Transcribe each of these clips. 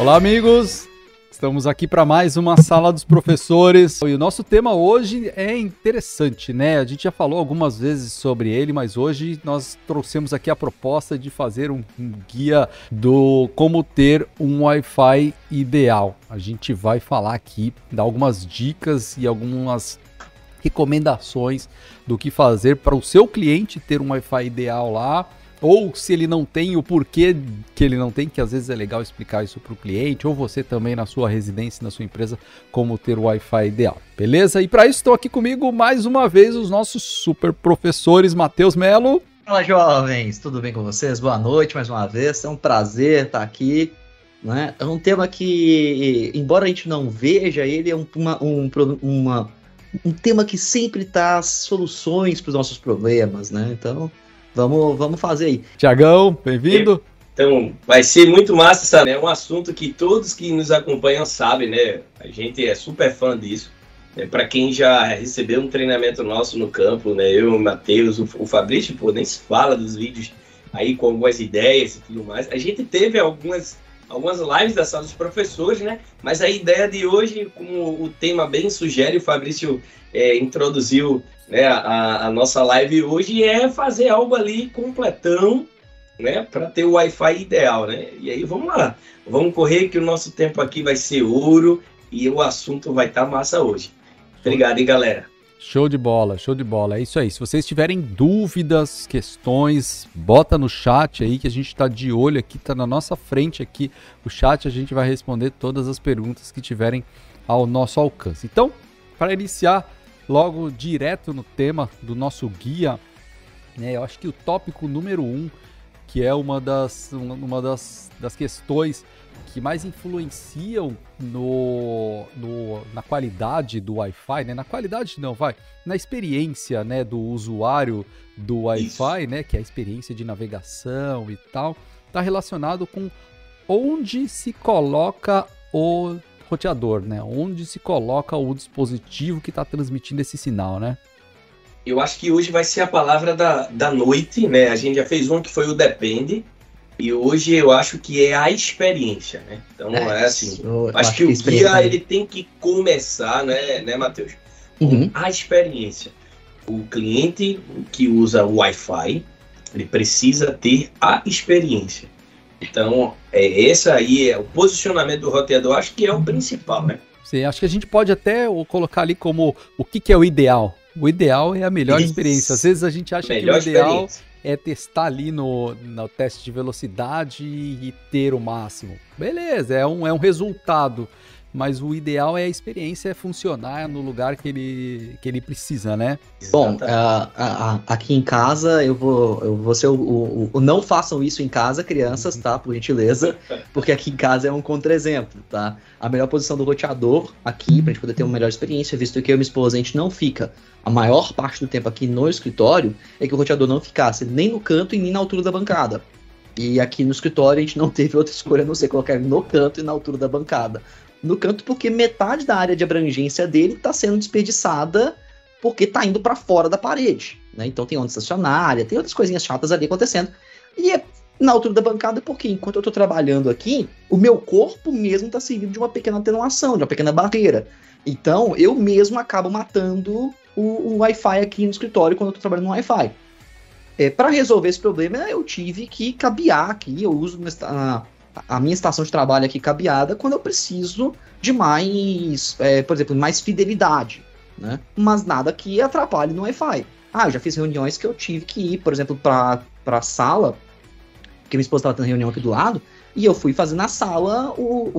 Olá, amigos! Estamos aqui para mais uma sala dos professores. E o nosso tema hoje é interessante, né? A gente já falou algumas vezes sobre ele, mas hoje nós trouxemos aqui a proposta de fazer um, um guia do como ter um Wi-Fi ideal. A gente vai falar aqui, dar algumas dicas e algumas recomendações do que fazer para o seu cliente ter um Wi-Fi ideal lá ou se ele não tem, o porquê que ele não tem, que às vezes é legal explicar isso para o cliente, ou você também na sua residência, na sua empresa, como ter o Wi-Fi ideal. Beleza? E para isso estão aqui comigo mais uma vez os nossos super professores, Matheus Melo. Fala jovens, tudo bem com vocês? Boa noite mais uma vez, é um prazer estar aqui. Né? É um tema que, embora a gente não veja, ele é um, uma, um, uma, um tema que sempre traz soluções para os nossos problemas, né? Então, Vamos, vamos fazer aí. Tiagão, bem-vindo. Então, vai ser muito massa, sabe? É um assunto que todos que nos acompanham sabem, né? A gente é super fã disso. É, para quem já recebeu um treinamento nosso no campo, né? Eu, o Matheus, o, o Fabrício, pô, nem se fala dos vídeos aí com algumas ideias e tudo mais. A gente teve algumas, algumas lives da sala dos professores, né? Mas a ideia de hoje, como o tema bem sugere, o Fabrício é, introduziu né, a, a, nossa live hoje é fazer algo ali completão, né, para ter o Wi-Fi ideal, né? E aí vamos lá, vamos correr que o nosso tempo aqui vai ser ouro e o assunto vai estar tá massa hoje. Obrigado, hein, galera. Show de bola, show de bola. É isso aí. Se vocês tiverem dúvidas, questões, bota no chat aí que a gente está de olho aqui, está na nossa frente aqui. O chat a gente vai responder todas as perguntas que tiverem ao nosso alcance. Então, para iniciar logo direto no tema do nosso guia, né, eu acho que o tópico número um, que é uma das, uma das, das questões que mais influenciam no, no, na qualidade do Wi-Fi, né? Na qualidade não, vai, na experiência, né, do usuário do Wi-Fi, né, que é a experiência de navegação e tal, está relacionado com onde se coloca o roteador, né? Onde se coloca o dispositivo que está transmitindo esse sinal, né? Eu acho que hoje vai ser a palavra da, da noite, né? A gente já fez um que foi o depende, e hoje eu acho que é a experiência, né? Então é, é assim. Eu, acho, acho que, que o guia ele tem que começar, né, né, Matheus? Uhum. A experiência. O cliente que usa o Wi-Fi, ele precisa ter a experiência. Então, é, esse aí é o posicionamento do roteador, acho que é o principal, né? Sim, acho que a gente pode até colocar ali como o que, que é o ideal. O ideal é a melhor Isso. experiência. Às vezes a gente acha que o ideal é testar ali no, no teste de velocidade e ter o máximo. Beleza, é um, é um resultado mas o ideal é a experiência funcionar no lugar que ele, que ele precisa, né? Bom, aqui em casa eu vou, eu vou ser o, o, o, Não façam isso em casa, crianças, tá? Por gentileza, porque aqui em casa é um contra-exemplo, tá? A melhor posição do roteador aqui, pra gente poder ter uma melhor experiência, visto que eu e minha esposa a gente não fica a maior parte do tempo aqui no escritório, é que o roteador não ficasse nem no canto e nem na altura da bancada. E aqui no escritório a gente não teve outra escolha a não ser colocar ele no canto e na altura da bancada no canto porque metade da área de abrangência dele está sendo desperdiçada porque está indo para fora da parede. Né? Então tem onda estacionária, tem outras coisinhas chatas ali acontecendo. E é na altura da bancada porque enquanto eu estou trabalhando aqui, o meu corpo mesmo está servindo de uma pequena atenuação, de uma pequena barreira. Então eu mesmo acabo matando o, o Wi-Fi aqui no escritório quando eu estou trabalhando no Wi-Fi. É, para resolver esse problema, eu tive que cabear aqui, eu uso uma, a minha estação de trabalho aqui cabeada quando eu preciso de mais, é, por exemplo, mais fidelidade, né? Mas nada que atrapalhe no Wi-Fi. Ah, eu já fiz reuniões que eu tive que ir, por exemplo, para a sala, que minha esposa estava tendo reunião aqui do lado, e eu fui fazer na sala o,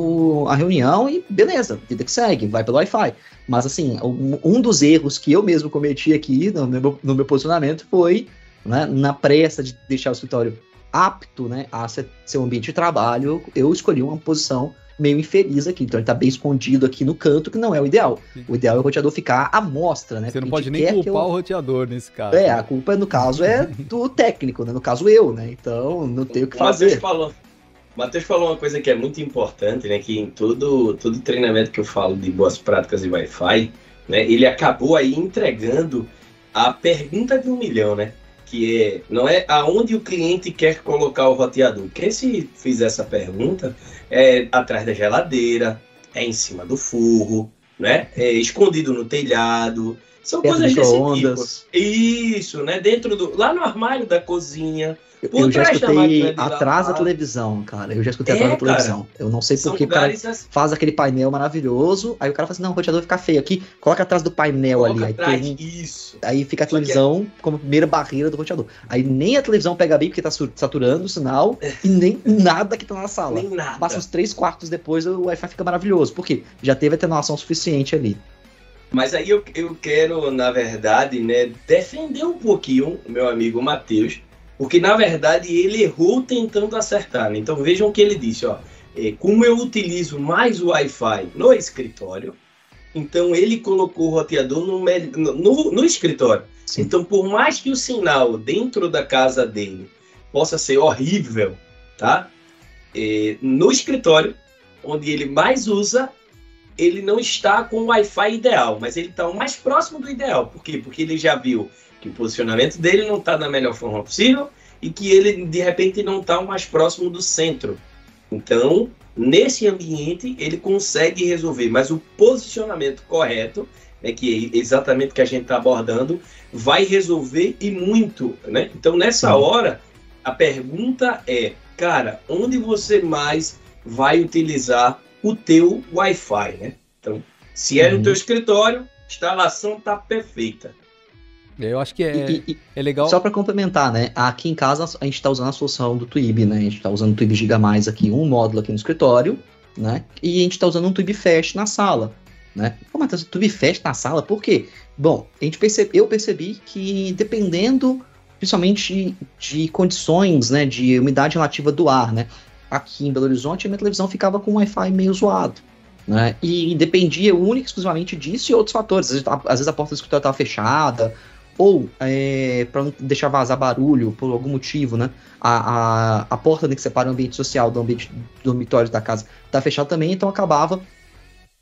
o, a reunião e beleza, vida que segue, vai pelo Wi-Fi. Mas assim, um, dos erros que eu mesmo cometi aqui no meu, no meu posicionamento foi né, na pressa de deixar o escritório apto né, a ser, um ambiente de trabalho, eu escolhi uma posição meio infeliz aqui. Então ele está bem escondido aqui no canto, que não é o ideal. O ideal é o roteador ficar à mostra, né? Você não pode nem culpar eu... o roteador nesse caso. É, a culpa, no caso, é do técnico, né? No caso, eu, né? Então, não tenho o que fazer. Matheus falou, Matheus falou uma coisa que é muito importante, né? Que em todo, todo treinamento que eu falo de boas práticas de Wi-Fi, né? Ele acabou aí entregando a pergunta de um milhão, né? Que é não é aonde o cliente quer colocar o roteador. Quem se fizer essa pergunta é atrás da geladeira, é em cima do forro, né? É escondido no telhado. São coisas desse micro-ondas. tipo. Isso, né? Dentro do lá no armário da cozinha. Por Eu já trás da escutei de atrás da televisão, cara. Eu já escutei É, atrás da televisão. Eu não sei São por que o cara assim, faz aquele painel maravilhoso. Aí o cara fala assim: não, o roteador fica feio aqui, coloca atrás do painel ali. coloca Aí, atrás. tem- Isso. aí fica a é- televisão como primeira barreira do roteador. Aí nem a televisão pega bem porque tá saturando o sinal e nem nada que tá na sala. Nem nada. Passa uns três quartos depois, o Wi-Fi fica maravilhoso. Por quê? Já teve atenuação suficiente ali. Mas aí eu, eu quero, na verdade, né, defender um pouquinho o meu amigo Matheus, porque na verdade ele errou tentando acertar. né? Então vejam o que ele disse, ó. É, como eu utilizo mais o Wi-Fi no escritório, então ele colocou o roteador no, no- no escritório. Sim. Então, por mais que o sinal dentro da casa dele possa ser horrível, tá? É, no escritório, onde ele mais usa, ele não está com o Wi-Fi ideal, mas ele está o mais próximo do ideal. Por quê? Porque ele já viu que o posicionamento dele não está da melhor forma possível e que ele, de repente, não está o mais próximo do centro. Então, nesse ambiente, ele consegue resolver, mas o posicionamento correto, né, que é exatamente o que a gente está abordando, vai resolver e muito. Né? Então, nessa hora, a pergunta é, cara, onde você mais vai utilizar o teu Wi-Fi, né? Então, se é Uhum. no teu escritório, a instalação tá perfeita. Eu acho que é, E- e- é legal. Só para complementar, né? Aqui em casa a gente está usando a solução do Twib, né? A gente está usando o Twib Giga Mais aqui, um módulo aqui no escritório, né? E a gente está usando um Twib Fast na sala, né? Pô, Matheus, Twib Fast na sala, por quê? Bom, a gente percebe, eu percebi que dependendo, principalmente de condições, né? De umidade relativa do ar, né? Aqui em Belo Horizonte a minha televisão ficava com o Wi-Fi meio zoado. Né? E dependia única e exclusivamente disso e outros fatores. Às vezes, a- às vezes a porta do escritório estava fechada, ou é, para não deixar vazar barulho por algum motivo, né? A, a, a porta né, que separa o ambiente social do ambiente do dormitório da casa tá fechada também, então acabava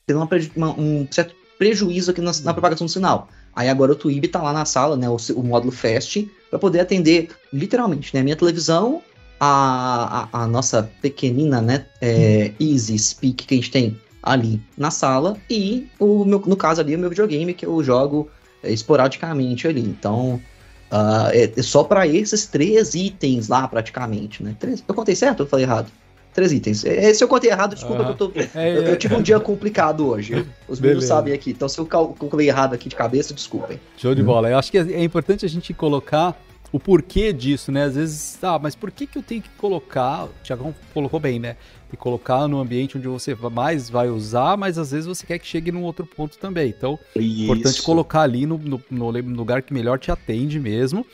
tendo uma uma- um certo prejuízo aqui na, na propagação do sinal. Aí agora o Twib tá lá na sala, né? O, o módulo Fast, para poder atender literalmente, né? A minha televisão, a, a, a nossa pequenina, né? É, Easy Speak que a gente tem ali na sala e o meu, no caso ali o meu videogame que eu jogo é, esporadicamente ali. Então, ah, é, é só para esses três itens lá, praticamente, né? Três, eu contei certo ou eu falei errado? Três itens. É, se eu contei errado, desculpa Ah. que eu tô. É, Eu, eu tive um dia complicado hoje. Os meninos sabem aqui. Então, se eu cal- calculei errado aqui de cabeça, desculpem. Show de bola. Eu acho que é é importante a gente colocar o porquê disso, né? Às vezes, ah, mas por que, que eu tenho que colocar? O Tiagão colocou bem, né? E colocar no ambiente onde você mais vai usar, mas às vezes você quer que chegue num outro ponto também. Então, é importante colocar ali no, no- no lugar que melhor te atende mesmo.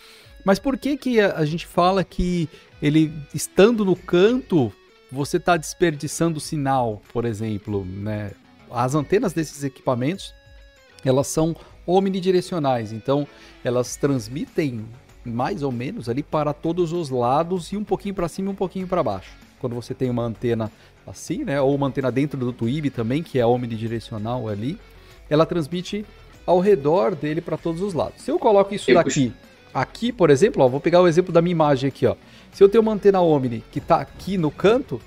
Mas por que que a, a gente fala que ele estando no canto, você está desperdiçando o sinal, por exemplo, né? As antenas desses equipamentos, elas são omnidirecionais, então elas transmitem mais ou menos ali para todos os lados e um pouquinho para cima e um pouquinho para baixo. Quando você tem uma antena assim, né, ou uma antena dentro do Twib também, que é omnidirecional ali, ela transmite ao redor dele para todos os lados. Se eu coloco isso daqui, aqui, por exemplo, ó, vou pegar o exemplo da minha imagem aqui, ó. Se eu tenho uma antena Omni que está aqui no canto,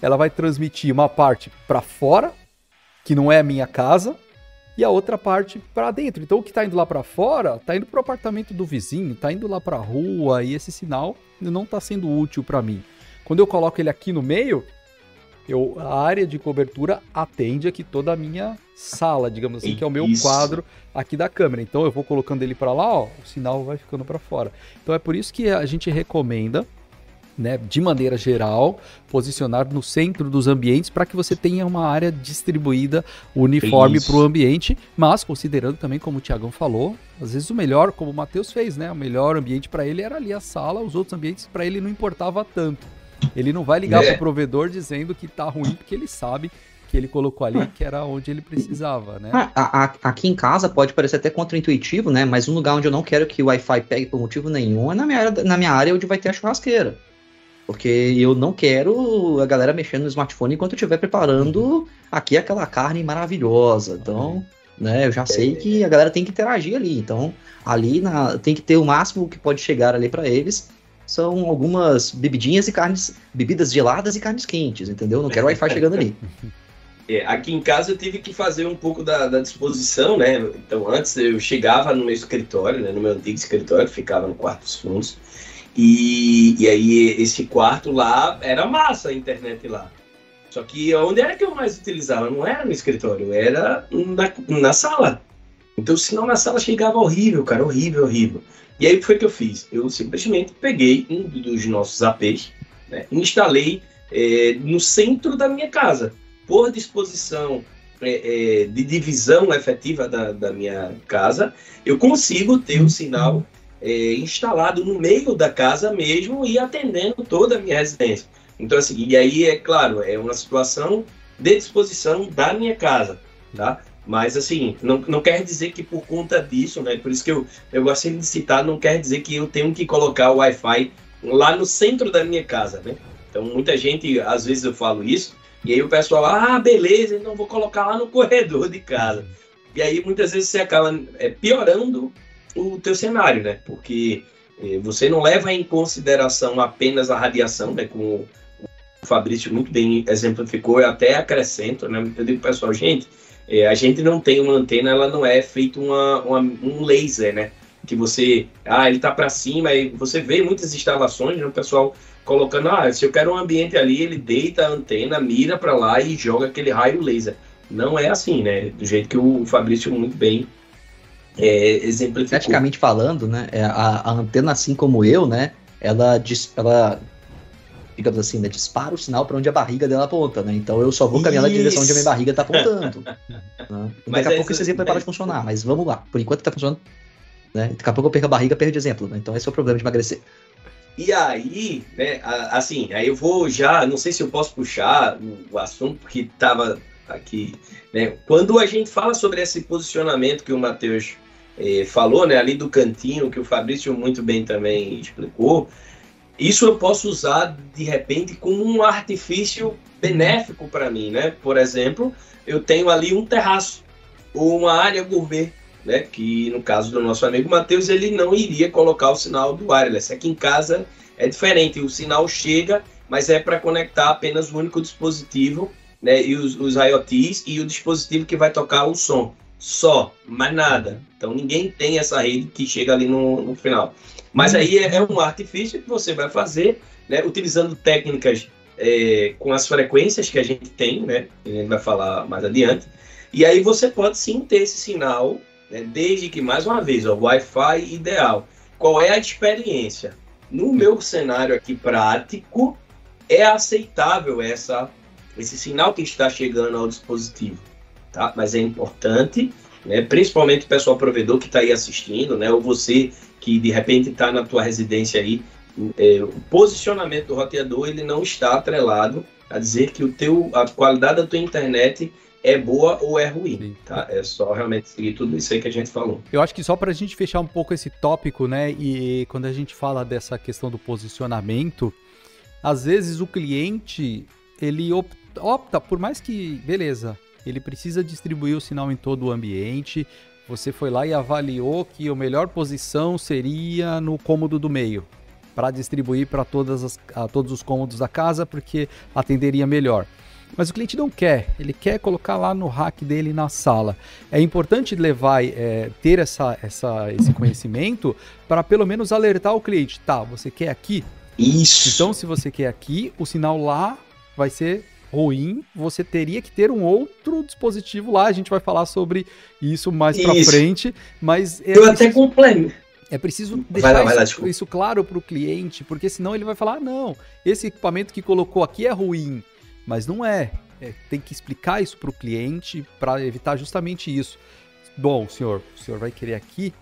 ela vai transmitir uma parte para fora, que não é a minha casa, e a outra parte para dentro. Então o que está indo lá para fora, está indo para o apartamento do vizinho, está indo lá para a rua, e esse sinal não está sendo útil para mim. Quando eu coloco ele aqui no meio, eu, a área de cobertura atende aqui toda a minha sala, digamos assim, que é o meu Isso. quadro aqui da câmera. Então eu vou colocando ele para lá, ó, o sinal vai ficando para fora. Então é por isso que a gente recomenda, né, de maneira geral, posicionar no centro dos ambientes para que você tenha uma área distribuída uniforme para o ambiente, mas considerando também, como o Tiagão falou, às vezes o melhor, como o Matheus fez, né, o melhor ambiente para ele era ali a sala, os outros ambientes para ele não importava tanto. Ele não vai ligar É. para o provedor dizendo que tá ruim, porque ele sabe que ele colocou ali que era onde ele precisava, né? Ah, a- a- aqui em casa pode parecer até contraintuitivo, né? Mas um lugar onde eu não quero que o Wi-Fi pegue por motivo nenhum é na minha área, na minha área onde vai ter a churrasqueira. Porque eu não quero a galera mexendo no smartphone enquanto eu estiver preparando aqui aquela carne maravilhosa. Então, né? Eu já sei que a galera tem que interagir ali. Então, ali na, tem que ter o máximo que pode chegar ali para eles. São algumas bebidinhas e carnes, bebidas geladas e carnes quentes, entendeu? Não quero Wi-Fi chegando ali. É, aqui em casa eu tive que fazer um pouco da, da, disposição, né? Então antes eu chegava no meu escritório, né? No meu antigo escritório, ficava no quarto dos fundos. E, e aí esse quarto lá era massa a internet lá. Só que onde era que eu mais utilizava? Não era no escritório, era na, na sala. Então o sinal na sala chegava horrível, cara, horrível, horrível. E aí o que foi que eu fiz? Eu simplesmente peguei um dos nossos APs, né, instalei é, no centro da minha casa por disposição é, é, de divisão efetiva da, da, minha casa, eu consigo ter o sinal é, instalado no meio da casa mesmo e atendendo toda a minha residência. Então, assim, e aí, é claro, é uma situação de disposição da minha casa, tá? Mas, assim, não, não quer dizer que por conta disso, né? Por isso que eu, eu gosto de citar, não quer dizer que eu tenho que colocar o Wi-Fi lá no centro da minha casa, né? Então, muita gente, às vezes eu falo isso, e aí o pessoal, ah, beleza, então vou colocar lá no corredor de casa. E aí muitas vezes você acaba é, piorando o teu cenário, né? Porque é, você não leva em consideração apenas a radiação, né? Como o Fabrício muito bem exemplificou, eu até acrescento, né? Eu digo pessoal, gente, é, a gente não tem uma antena, ela não é feito uma, uma um laser, né? Que você, ah, ele tá para cima, e você vê muitas instalações, né? O pessoal colocando, ah, se eu quero um ambiente ali, ele deita a antena, mira para lá e joga aquele raio laser. Não é assim, né? Do jeito que o Fabrício muito bem é, exemplificou. Praticamente falando, né? É, a, a, antena, assim como eu, né? Ela, ela digamos assim, né, dispara o sinal para onde a barriga dela aponta, né? Então eu só vou caminhar na direção onde a minha barriga está apontando. né? Daqui a é pouco esse exemplo vai parar de funcionar, mas vamos lá. Por enquanto está funcionando. Né? Daqui a pouco eu perco a barriga, perco de exemplo. Né? Então esse é o problema de emagrecer. E aí, né, assim, aí eu vou já, não sei se eu posso puxar o, assunto que estava aqui, né? Quando a gente fala sobre esse posicionamento que o Matheus eh, falou, né, ali do cantinho, que o Fabrício muito bem também explicou, isso eu posso usar de repente como um artifício benéfico para mim, né? Por exemplo, eu tenho ali um terraço ou uma área gourmet, né? Que no caso do nosso amigo Matheus, ele não iria colocar o sinal do wireless. Aqui em casa é diferente, o sinal chega, mas é para conectar apenas o único dispositivo, né? E os, os IoTs e o dispositivo que vai tocar o som. Só, mais nada. Então ninguém tem essa rede que chega ali no, no final. Mas aí é, é, um artifício que você vai fazer, né, utilizando técnicas é, com as frequências que a gente tem, né, que a gente vai falar mais adiante. E aí você pode sim ter esse sinal, né, desde que, mais uma vez, o Wi-Fi ideal. Qual é a experiência? No meu cenário aqui prático, é aceitável essa, esse sinal que está chegando ao dispositivo, tá? Mas é importante, né, principalmente o pessoal provedor que está aí assistindo, né, ou você que de repente está na tua residência aí, é, o posicionamento do roteador ele não está atrelado a dizer que o teu, a qualidade da tua internet é boa ou é ruim, Sim. tá? É só realmente seguir tudo isso aí que a gente falou. Eu acho que só para a gente fechar um pouco esse tópico, né? E quando a gente fala dessa questão do posicionamento, às vezes o cliente ele opta, opta por mais que, beleza, ele precisa distribuir o sinal em todo o ambiente, você foi lá e avaliou que a melhor posição seria no cômodo do meio, para distribuir para todos os cômodos da casa, porque atenderia melhor. Mas o cliente não quer, ele quer colocar lá no rack dele na sala. É importante levar, é, ter essa, essa, esse conhecimento para pelo menos alertar o cliente. Tá, você quer aqui? Isso. Então, se você quer aqui, o sinal lá vai ser ruim, você teria que ter um outro dispositivo lá. A gente vai falar sobre isso mais para frente, mas é eu preciso, até complemento. É preciso deixar lá, isso, lá, isso, claro para o cliente, porque senão ele vai falar: ah, não, esse equipamento que colocou aqui é ruim, mas não é. é tem que explicar isso para o cliente para evitar justamente isso. Bom, senhor, o senhor vai querer aqui,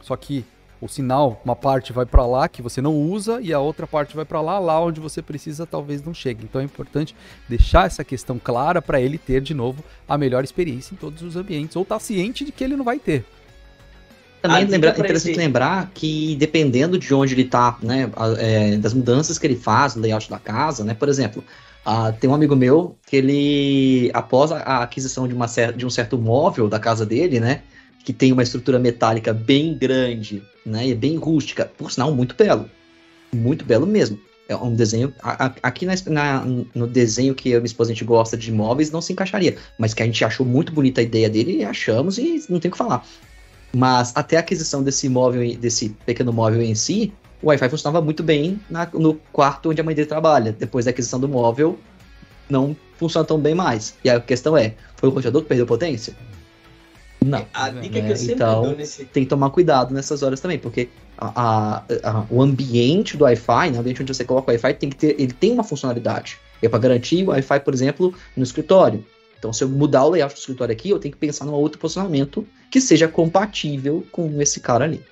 só que o sinal, uma parte vai para lá que você não usa e a outra parte vai para lá, lá onde você precisa talvez não chegue. Então é importante deixar essa questão clara para ele ter de novo a melhor experiência em todos os ambientes ou estar tá ciente de que ele não vai ter. Também lembra, é interessante esse... lembrar que dependendo de onde ele está, né, é, das mudanças que ele faz no layout da casa, né, por exemplo, Ah, tem um amigo meu que ele, após a aquisição de, uma, de um certo móvel da casa dele, né? Que tem uma estrutura metálica bem grande, né? E bem rústica, por sinal, muito belo. Muito belo mesmo. É um desenho. aqui na, na, no desenho que eu e minha esposa a gente gosta de móveis não se encaixaria. Mas que a gente achou muito bonita a ideia dele e achamos e não tem o que falar. Mas até a aquisição desse móvel, desse pequeno móvel em si, o Wi-Fi funcionava muito bem na, no quarto onde a mãe dele trabalha. Depois da aquisição do móvel, não funciona tão bem mais. E a questão é, foi o roteador que perdeu potência? Não. A dica é, que eu sempre então, dou nesse... tem que tomar cuidado nessas horas também, porque a, a, a, o ambiente do Wi-Fi, né, o ambiente onde você coloca o Wi-Fi, tem que ter, ele tem uma funcionalidade. É para garantir o Wi-Fi, por exemplo, no escritório. Então, se eu mudar o layout do escritório aqui, eu tenho que pensar num outro posicionamento que seja compatível com esse cara ali.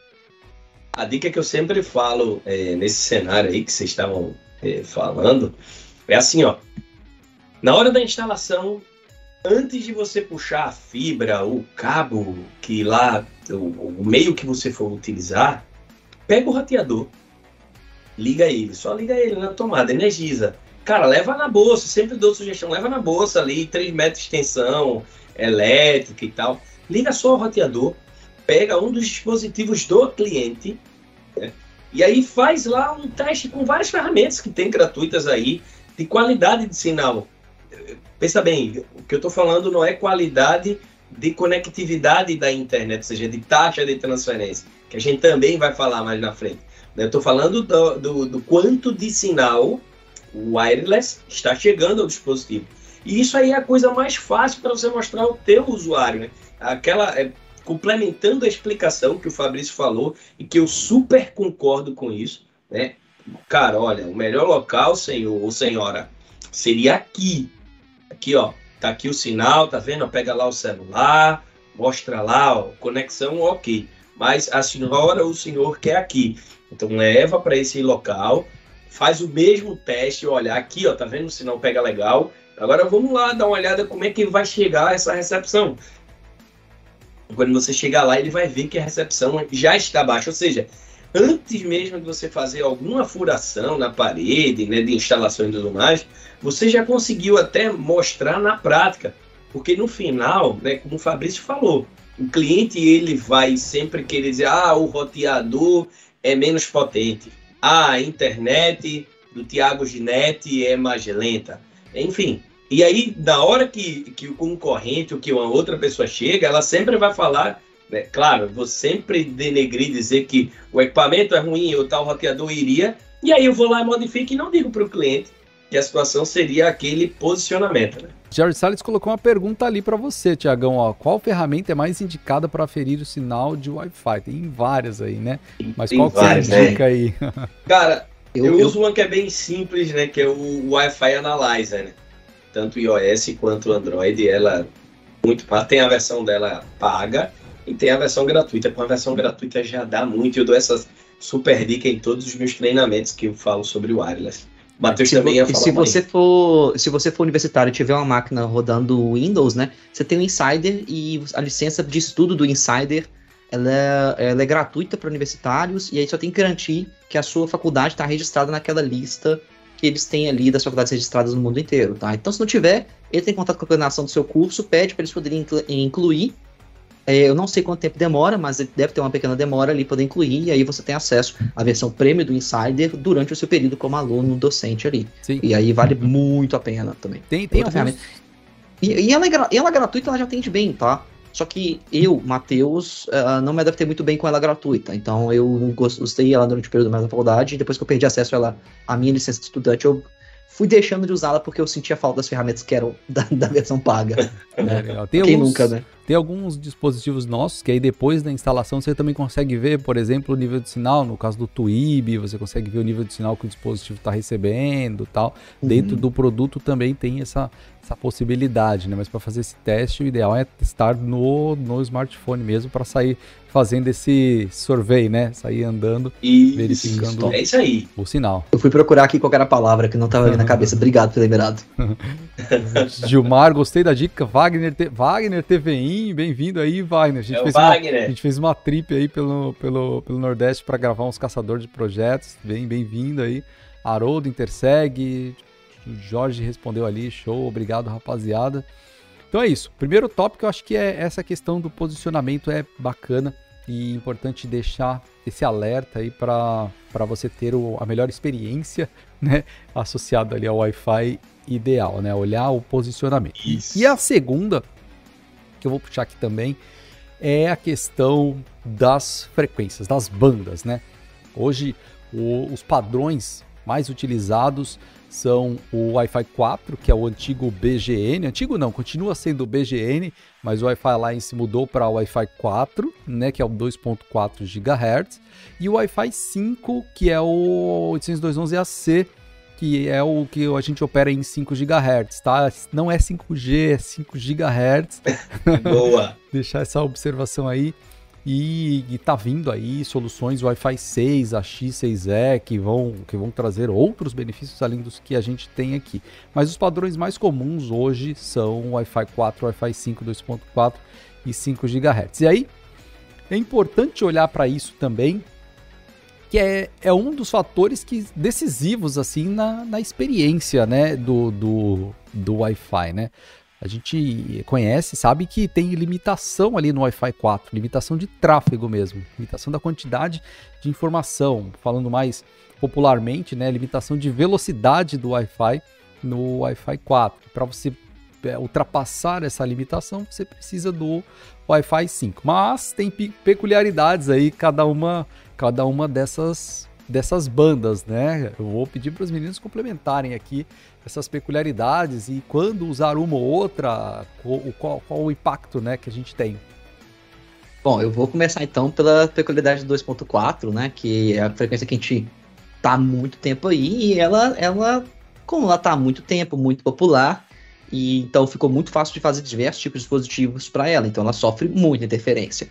A dica que eu sempre falo é, nesse cenário aí que vocês estavam é, falando é assim, ó. Na hora da instalação, antes de você puxar a fibra, o cabo que lá, o, o meio que você for utilizar, pega o roteador, liga ele, só liga ele na tomada, energiza. Cara, leva na bolsa, sempre dou sugestão, leva na bolsa ali, 3 metros de extensão, elétrica e tal. Liga só o roteador, pega um dos dispositivos do cliente, né? e aí faz lá um teste com várias ferramentas que tem gratuitas aí, de qualidade de sinal. Pensa bem, o que eu estou falando não é qualidade de conectividade da internet, ou seja, de taxa de transferência, que a gente também vai falar mais na frente. Eu estou falando do, do, do, quanto de sinal wireless está chegando ao dispositivo. E isso aí é a coisa mais fácil para você mostrar ao teu usuário. Né? Aquela, é, complementando a explicação que o Fabrício falou, e que eu super concordo com isso, né? Cara, olha, o melhor local, senhor ou senhora, seria aqui. Aqui, ó. Tá aqui o sinal, tá vendo? Pega lá o celular, mostra lá, ó, conexão, ok. Mas a senhora ou o senhor quer aqui. Então leva para esse local, faz o mesmo teste, olha, aqui, ó, tá vendo? O sinal pega legal. Agora vamos lá dar uma olhada como é que vai chegar essa recepção. Quando você chegar lá, ele vai ver que a recepção já está baixa, ou seja, antes mesmo de você fazer alguma furação na parede, né, de instalação e tudo mais, você já conseguiu até mostrar na prática, porque no final, né, como o Fabrício falou, o cliente ele vai sempre querer dizer, ah, o roteador é menos potente, ah, a internet do Tiago Ginetti é mais lenta, enfim, e aí, na hora que, que o concorrente ou que uma outra pessoa chega, ela sempre vai falar, né? claro, vou sempre denegrir, dizer que o equipamento é ruim ou tal roteador iria, e aí eu vou lá e modifico e não digo para o cliente que a situação seria aquele posicionamento. Né? Jared Salles colocou uma pergunta ali para você, Tiagão. Qual ferramenta é mais indicada para aferir o sinal de Wi-Fi? Tem várias aí, né? Mas Tem qual várias, que você indica né? aí? Cara, eu, eu, uso uma que é bem simples, né? Que é o Wi-Fi Analyzer, né? tanto iOS quanto Android, ela muito tem a versão dela paga e tem a versão gratuita. Com a versão gratuita já dá muito. Eu dou essa super dica em todos os meus treinamentos que eu falo sobre o wireless. Matheus também ia falar. Se você for, se você for universitário e tiver uma máquina rodando Windows, né, você tem o Insider e a licença de estudo do Insider ela é, ela é gratuita para universitários e aí só tem que garantir que a sua faculdade está registrada naquela lista que eles têm ali das faculdades registradas no mundo inteiro, tá? Então, se não tiver, entre em contato com a coordenação do seu curso, pede para eles poderem incluir. É, eu não sei quanto tempo demora, mas deve ter uma pequena demora ali para incluir, e aí você tem acesso à versão prêmio do Insider durante o seu período como aluno docente ali. Sim. E aí vale muito a pena também. Tem, tem alguns... E, e, ela, é, ela é gratuita, ela já atende bem, tá? Só que eu, Matheus, uh, não me adaptei muito bem com ela gratuita. Então eu gostei ela durante o período mais da faculdade. E depois que eu perdi acesso a ela, a minha licença de estudante, eu fui deixando de usá-la porque eu sentia falta das ferramentas que eram da, da versão paga. Né? Tem Quem alguns, nunca, né? Tem alguns dispositivos nossos que aí depois da instalação você também consegue ver, por exemplo, o nível de sinal. No caso do Twib, você consegue ver o nível de sinal que o dispositivo está recebendo tal. Uhum. Dentro do produto também tem essa, essa possibilidade, né? Mas para fazer esse teste, o ideal é estar no, no smartphone mesmo para sair fazendo esse survey, né? Sair andando, isso, verificando é isso aí. o sinal. Eu fui procurar aqui qual era a palavra que não estava ali na cabeça. Obrigado por ter lembrado. Gilmar, gostei da dica. Wagner, Wagner TVI, bem-vindo aí, Wagner. A gente, é fez uma, a gente fez uma trip aí pelo, pelo, pelo Nordeste para gravar uns caçadores de projetos. Bem, bem-vindo aí. Haroldo Interseg, O Jorge respondeu ali, show, obrigado, rapaziada. Então é isso. Primeiro tópico, eu acho que é essa questão do posicionamento é bacana e importante deixar esse alerta aí para você ter o, a melhor experiência, né, associado ali ao Wi-Fi ideal, né, olhar o posicionamento. Isso. E a segunda, que eu vou puxar aqui também, é a questão das frequências, das bandas, né? Hoje, o, os padrões mais utilizados são o Wi-Fi 4, que é o antigo BGN. Antigo não, continua sendo o BGN, mas o Wi-Fi Alliance mudou para o Wi-Fi 4, né, que é o 2.4 GHz, e o Wi-Fi 5, que é o 802.11ac, que é o que a gente opera em 5 GHz, tá? Não é 5G, é 5 GHz. Boa. Deixar essa observação aí. E, está vindo aí soluções Wi-Fi 6, a X6E, que vão, que vão trazer outros benefícios além dos que a gente tem aqui. Mas os padrões mais comuns hoje são Wi-Fi 4, Wi-Fi 5, 2.4 e 5 GHz. E aí, é importante olhar para isso também, que é, é um dos fatores que decisivos assim na, na experiência né, do, do, do Wi-Fi, né? a gente conhece, sabe que tem limitação ali no Wi-Fi 4, limitação de tráfego mesmo, limitação da quantidade de informação, falando mais popularmente, né, limitação de velocidade do Wi-Fi no Wi-Fi 4. Para você é, ultrapassar essa limitação, você precisa do Wi-Fi 5. Mas tem peculiaridades aí, cada uma, cada uma dessas dessas bandas, né? Eu vou pedir para os meninos complementarem aqui essas peculiaridades e quando usar uma ou outra, qual, qual, o impacto né, que a gente tem. Bom, eu vou começar então pela peculiaridade 2.4, né? Que é a frequência que a gente tá há muito tempo aí e ela, ela como ela tá há muito tempo, muito popular, e então ficou muito fácil de fazer diversos tipos de dispositivos para ela, então ela sofre muita interferência.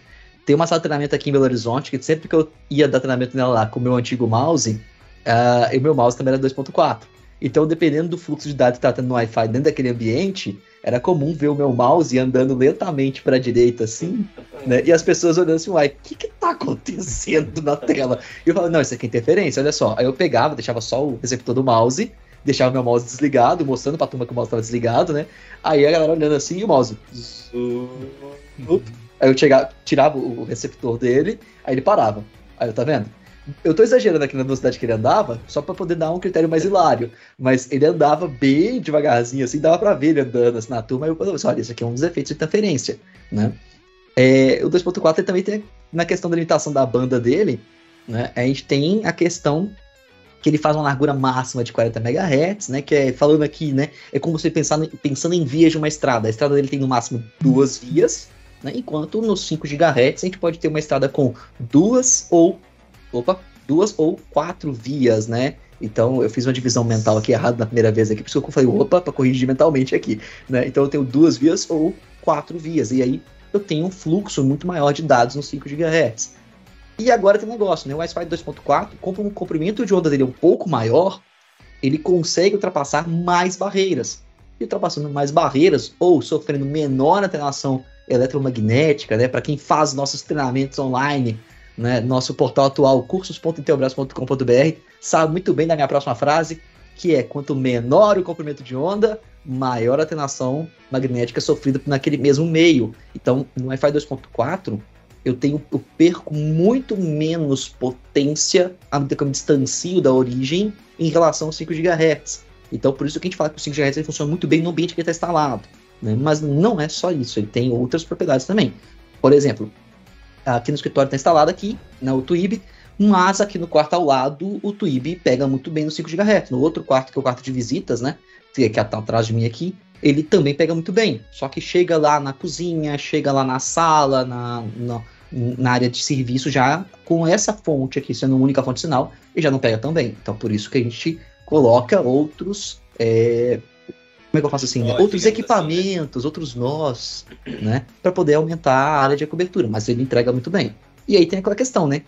Tem uma sala de treinamento aqui em Belo Horizonte, que sempre que eu ia dar treinamento nela lá com o meu antigo mouse, uh, e meu mouse também era 2.4. Então, dependendo do fluxo de dados que tá tendo no Wi-Fi dentro daquele ambiente, era comum ver o meu mouse andando lentamente para a direita, assim, né? E as pessoas olhando assim, uai, o que que tá acontecendo na tela? E eu falava, não, isso aqui é interferência, olha só. Aí eu pegava, deixava só o receptor do mouse, deixava meu mouse desligado, mostrando pra turma que o mouse estava desligado, né? Aí a galera olhando assim, e o mouse... Aí eu chegava, tirava o receptor dele, aí ele parava. Aí eu, tá vendo? Eu tô exagerando aqui na velocidade que ele andava, só para poder dar um critério mais hilário. Mas ele andava bem devagarzinho, assim, dava pra ver ele andando assim, na turma. Aí eu falei assim, olha, isso aqui é um dos efeitos de interferência, né? É, o 2.4 também tem, na questão da limitação da banda dele, né? A gente tem a questão que ele faz uma largura máxima de 40 MHz, né? Que é, falando aqui, né? É como você pensar, pensando em vias de uma estrada. A estrada dele tem no máximo duas vias, né? Enquanto nos 5 GHz a gente pode ter uma estrada com duas ou opa, duas ou quatro vias, né? Então eu fiz uma divisão mental aqui errada na primeira vez aqui, por isso que eu falei, opa, para corrigir mentalmente aqui, né? Então eu tenho duas vias ou quatro vias, e aí eu tenho um fluxo muito maior de dados nos 5 GHz. E agora tem um negócio, né? O Wi-Fi 2.4, como o comprimento de onda dele é um pouco maior, ele consegue ultrapassar mais barreiras. E ultrapassando mais barreiras, ou sofrendo menor atenuação eletromagnética, né? Para quem faz nossos treinamentos online, né? Nosso portal atual, cursos.intelbras.com.br, sabe muito bem da minha próxima frase, que é quanto menor o comprimento de onda, maior a atenuação magnética sofrida naquele mesmo meio. Então, no Wi-Fi 2.4, eu tenho eu perco muito menos potência à medida que eu me distancio da origem em relação aos 5 GHz. Então, por isso que a gente fala que o 5 GHz funciona muito bem no ambiente que está instalado. Né? Mas não é só isso, ele tem outras propriedades também. Por exemplo, aqui no escritório está instalado aqui, né, Twib, mas aqui no quarto ao lado o Twib pega muito bem no 5 GHz. No outro quarto, que é o quarto de visitas, né, que está atrás de mim aqui, ele também pega muito bem. Só que chega lá na cozinha, chega lá na sala, na, na, na área de serviço já com essa fonte aqui sendo a única fonte de sinal, e já não pega tão bem. Então por isso que a gente coloca outros é, como é que eu faço assim? Né? Outros equipamentos, assim, né? outros nós, né? Para poder aumentar a área de cobertura, mas ele entrega muito bem. E aí tem aquela questão, né?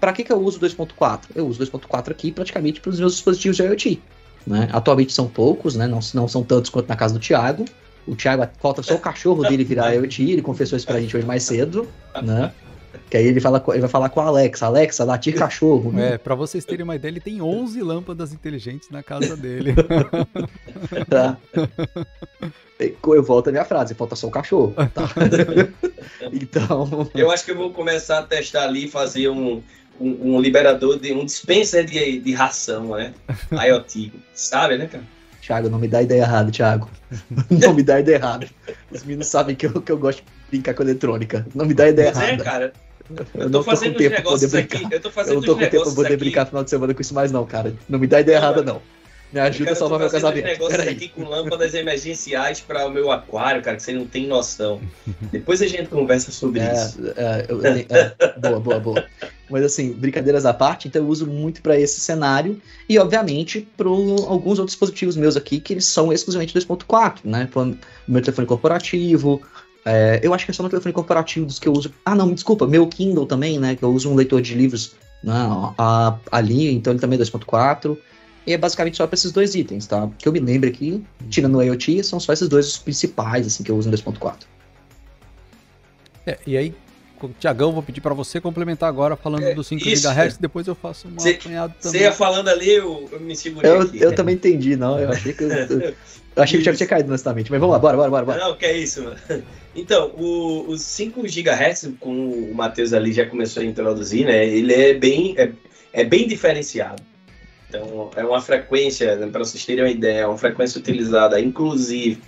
Para que, que eu uso 2.4? Eu uso 2.4 aqui praticamente para os meus dispositivos de IoT. Né? Atualmente são poucos, né? Não, não são tantos quanto na casa do Thiago. O Thiago falta só o cachorro dele virar IoT, ele confessou isso pra gente hoje mais cedo, né? Que aí ele, fala, ele vai falar com a Alexa. Alexa, latir cachorro. É, pra vocês terem uma ideia, ele tem 11 lâmpadas inteligentes na casa dele. tá. Eu volto a minha frase, falta só o cachorro. Tá? então. Eu acho que eu vou começar a testar ali, fazer um, um, um liberador de um dispenser de, de ração, né? IoT. Sabe, né, cara? Thiago, não me dá ideia errada, Thiago. não me dá ideia errada. Os meninos sabem que eu, que eu gosto brincar com eletrônica. Não me dá ideia pois errada. É, cara. Eu, eu não tô fazendo tempo pra poder brincar. Aqui, eu, tô fazendo eu não tô com tempo pra poder aqui. brincar final de semana com isso mais, não, cara. Não me dá ideia não, errada, não. Me ajuda a salvar meu casamento. Eu negócio aqui com lâmpadas emergenciais para o meu aquário, cara, que você não tem noção. Depois a gente conversa sobre é, isso. É, eu, é, boa, boa, boa. Mas assim, brincadeiras à parte, então eu uso muito para esse cenário e, obviamente, para alguns outros dispositivos meus aqui que eles são exclusivamente 2.4, né? Pro meu telefone corporativo, é, eu acho que é só no telefone corporativo dos que eu uso. Ah, não, me desculpa, meu Kindle também, né? Que eu uso um leitor de livros né, a, ali, então ele também é 2.4. E é basicamente só para esses dois itens, tá? Que eu me lembro aqui, tirando o IoT, são só esses dois os principais, assim, que eu uso no 2.4. É, e aí, Tiagão, vou pedir para você complementar agora falando é, do 5 GHz, depois eu faço uma cê, apanhado também. Você ia falando ali, eu, eu me segurei eu, aqui. Eu também entendi, não, eu achei que eu, eu, achei que o Thiago tinha caído honestamente, mas vamos lá, bora, bora, bora. bora. Não, que é isso, mano. Então, o, os 5 GHz, como o Matheus ali já começou a introduzir, né, ele é bem, é, é bem diferenciado. Então, é uma frequência, né, para vocês terem uma ideia, é uma frequência utilizada, inclusive,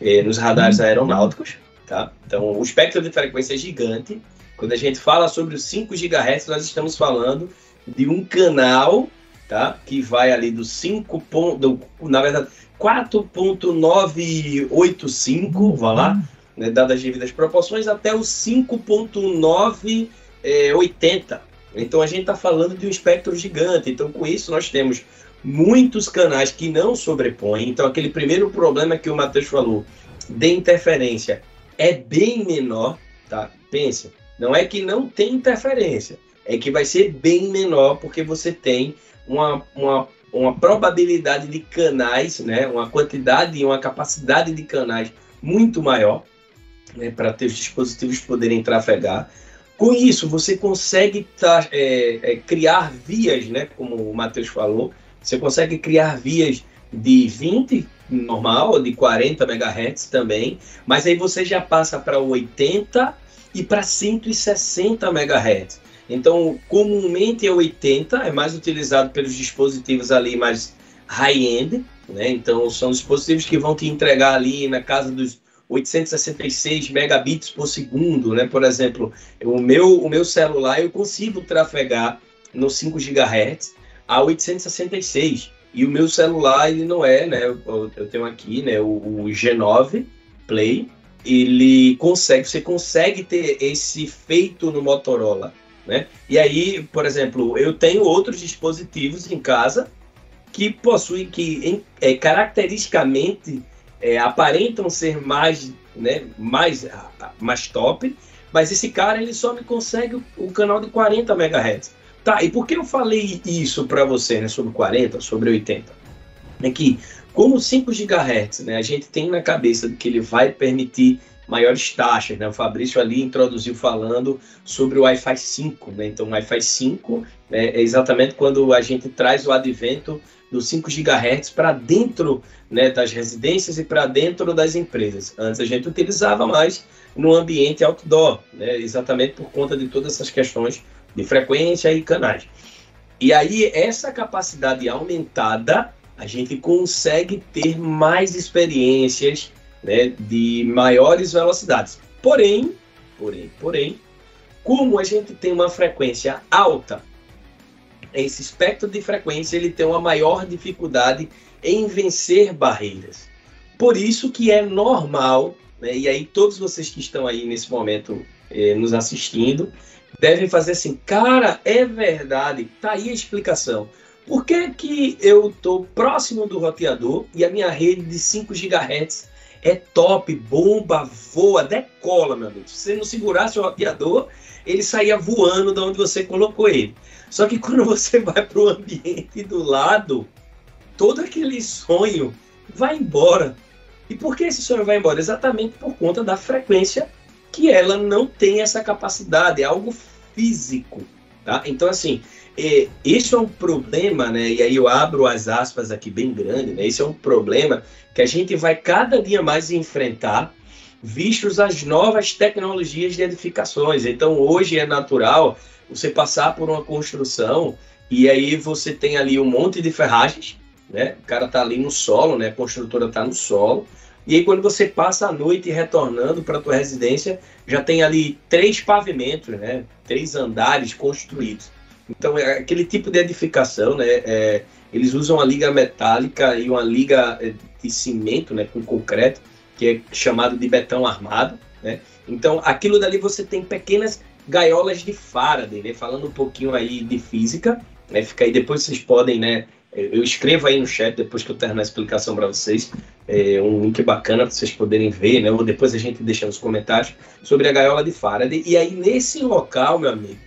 eh, nos radares aeronáuticos. Tá? Então, o espectro de frequência é gigante. Quando a gente fala sobre os 5 GHz, nós estamos falando de um canal tá? que vai ali do 5. Do, na verdade, 4.985, vá lá, né, dadas as devidas proporções, até o 5.980. Então a gente está falando de um espectro gigante. Então com isso nós temos muitos canais que não sobrepõem. Então aquele primeiro problema que o Matheus falou de interferência é bem menor, tá? Pensa, não é que não tem interferência, é que vai ser bem menor porque você tem uma, uma, uma probabilidade de canais, né? Uma quantidade e uma capacidade de canais muito maior né, para ter os dispositivos poderem trafegar. Com isso, você consegue tá, é, é, criar vias, né, como o Matheus falou, você consegue criar vias de 20 normal, de 40 MHz também, mas aí você já passa para 80 e para 160 MHz. Então, comumente é 80, é mais utilizado pelos dispositivos ali mais high-end, né? Então, são dispositivos que vão te entregar ali na casa dos 866 megabits por segundo, né? Por exemplo, o meu, o meu celular eu consigo trafegar no 5 GHz a 866 e o meu celular ele não é, né? Eu, eu tenho aqui, né? O, o, G9 Play, ele consegue, você consegue ter esse feito no Motorola, né? E aí, por exemplo, eu tenho outros dispositivos em casa que possuem que em, é, caracteristicamente é, aparentam ser mais, né, mais, mais top, mas esse cara ele só me consegue o, canal de 40 MHz. Tá, e por que eu falei isso para você, né, sobre 40, sobre 80? É que, como 5 GHz, né, a gente tem na cabeça que ele vai permitir maiores taxas, né? O Fabrício ali introduziu falando sobre o Wi-Fi 5, né? Então, o Wi-Fi 5 né, é exatamente quando a gente traz o advento dos 5 GHz para dentro né, das residências e para dentro das empresas. Antes a gente utilizava mais no ambiente outdoor, né, exatamente por conta de todas essas questões de frequência e canais. E aí, essa capacidade aumentada, a gente consegue ter mais experiências né, de maiores velocidades. Porém, porém, porém, como a gente tem uma frequência alta, esse espectro de frequência ele tem uma maior dificuldade em vencer barreiras. Por isso que é normal, né, e aí todos vocês que estão aí nesse momento eh, nos assistindo, devem fazer assim, cara, é verdade, tá aí a explicação. Por que, que eu estou próximo do roteador e a minha rede de 5 GHz é top, bomba, voa, decola, meu amigo. Se você não segurasse o roteador, ele saía voando de onde você colocou ele. Só que quando você vai para o ambiente do lado, todo aquele sonho vai embora. E por que esse sonho vai embora? Exatamente por conta da frequência que ela não tem essa capacidade, é algo físico, tá? Então, assim, é, esse é um problema, né? E aí eu abro as aspas aqui bem grande, né? Esse é um problema que a gente vai cada dia mais enfrentar, vistos as novas tecnologias de edificações. Então, hoje é natural você passar por uma construção e aí você tem ali um monte de ferragens, né? O cara tá ali no solo, né? A construtora tá no solo. E aí quando você passa a noite retornando para tua residência, já tem ali três pavimentos, né? Três andares construídos. Então é aquele tipo de edificação, né? É, eles usam a liga metálica e uma liga é, de cimento, né? Com concreto, que é chamado de betão armado, né? Então aquilo dali você tem pequenas gaiolas de Faraday, né? Falando um pouquinho aí de física, né? Fica aí depois vocês podem, né? Eu escrevo aí no chat depois que eu terminar a explicação para vocês, é, um link bacana para vocês poderem ver, né? Ou depois a gente deixa nos comentários sobre a gaiola de Faraday. E aí nesse local, meu amigo,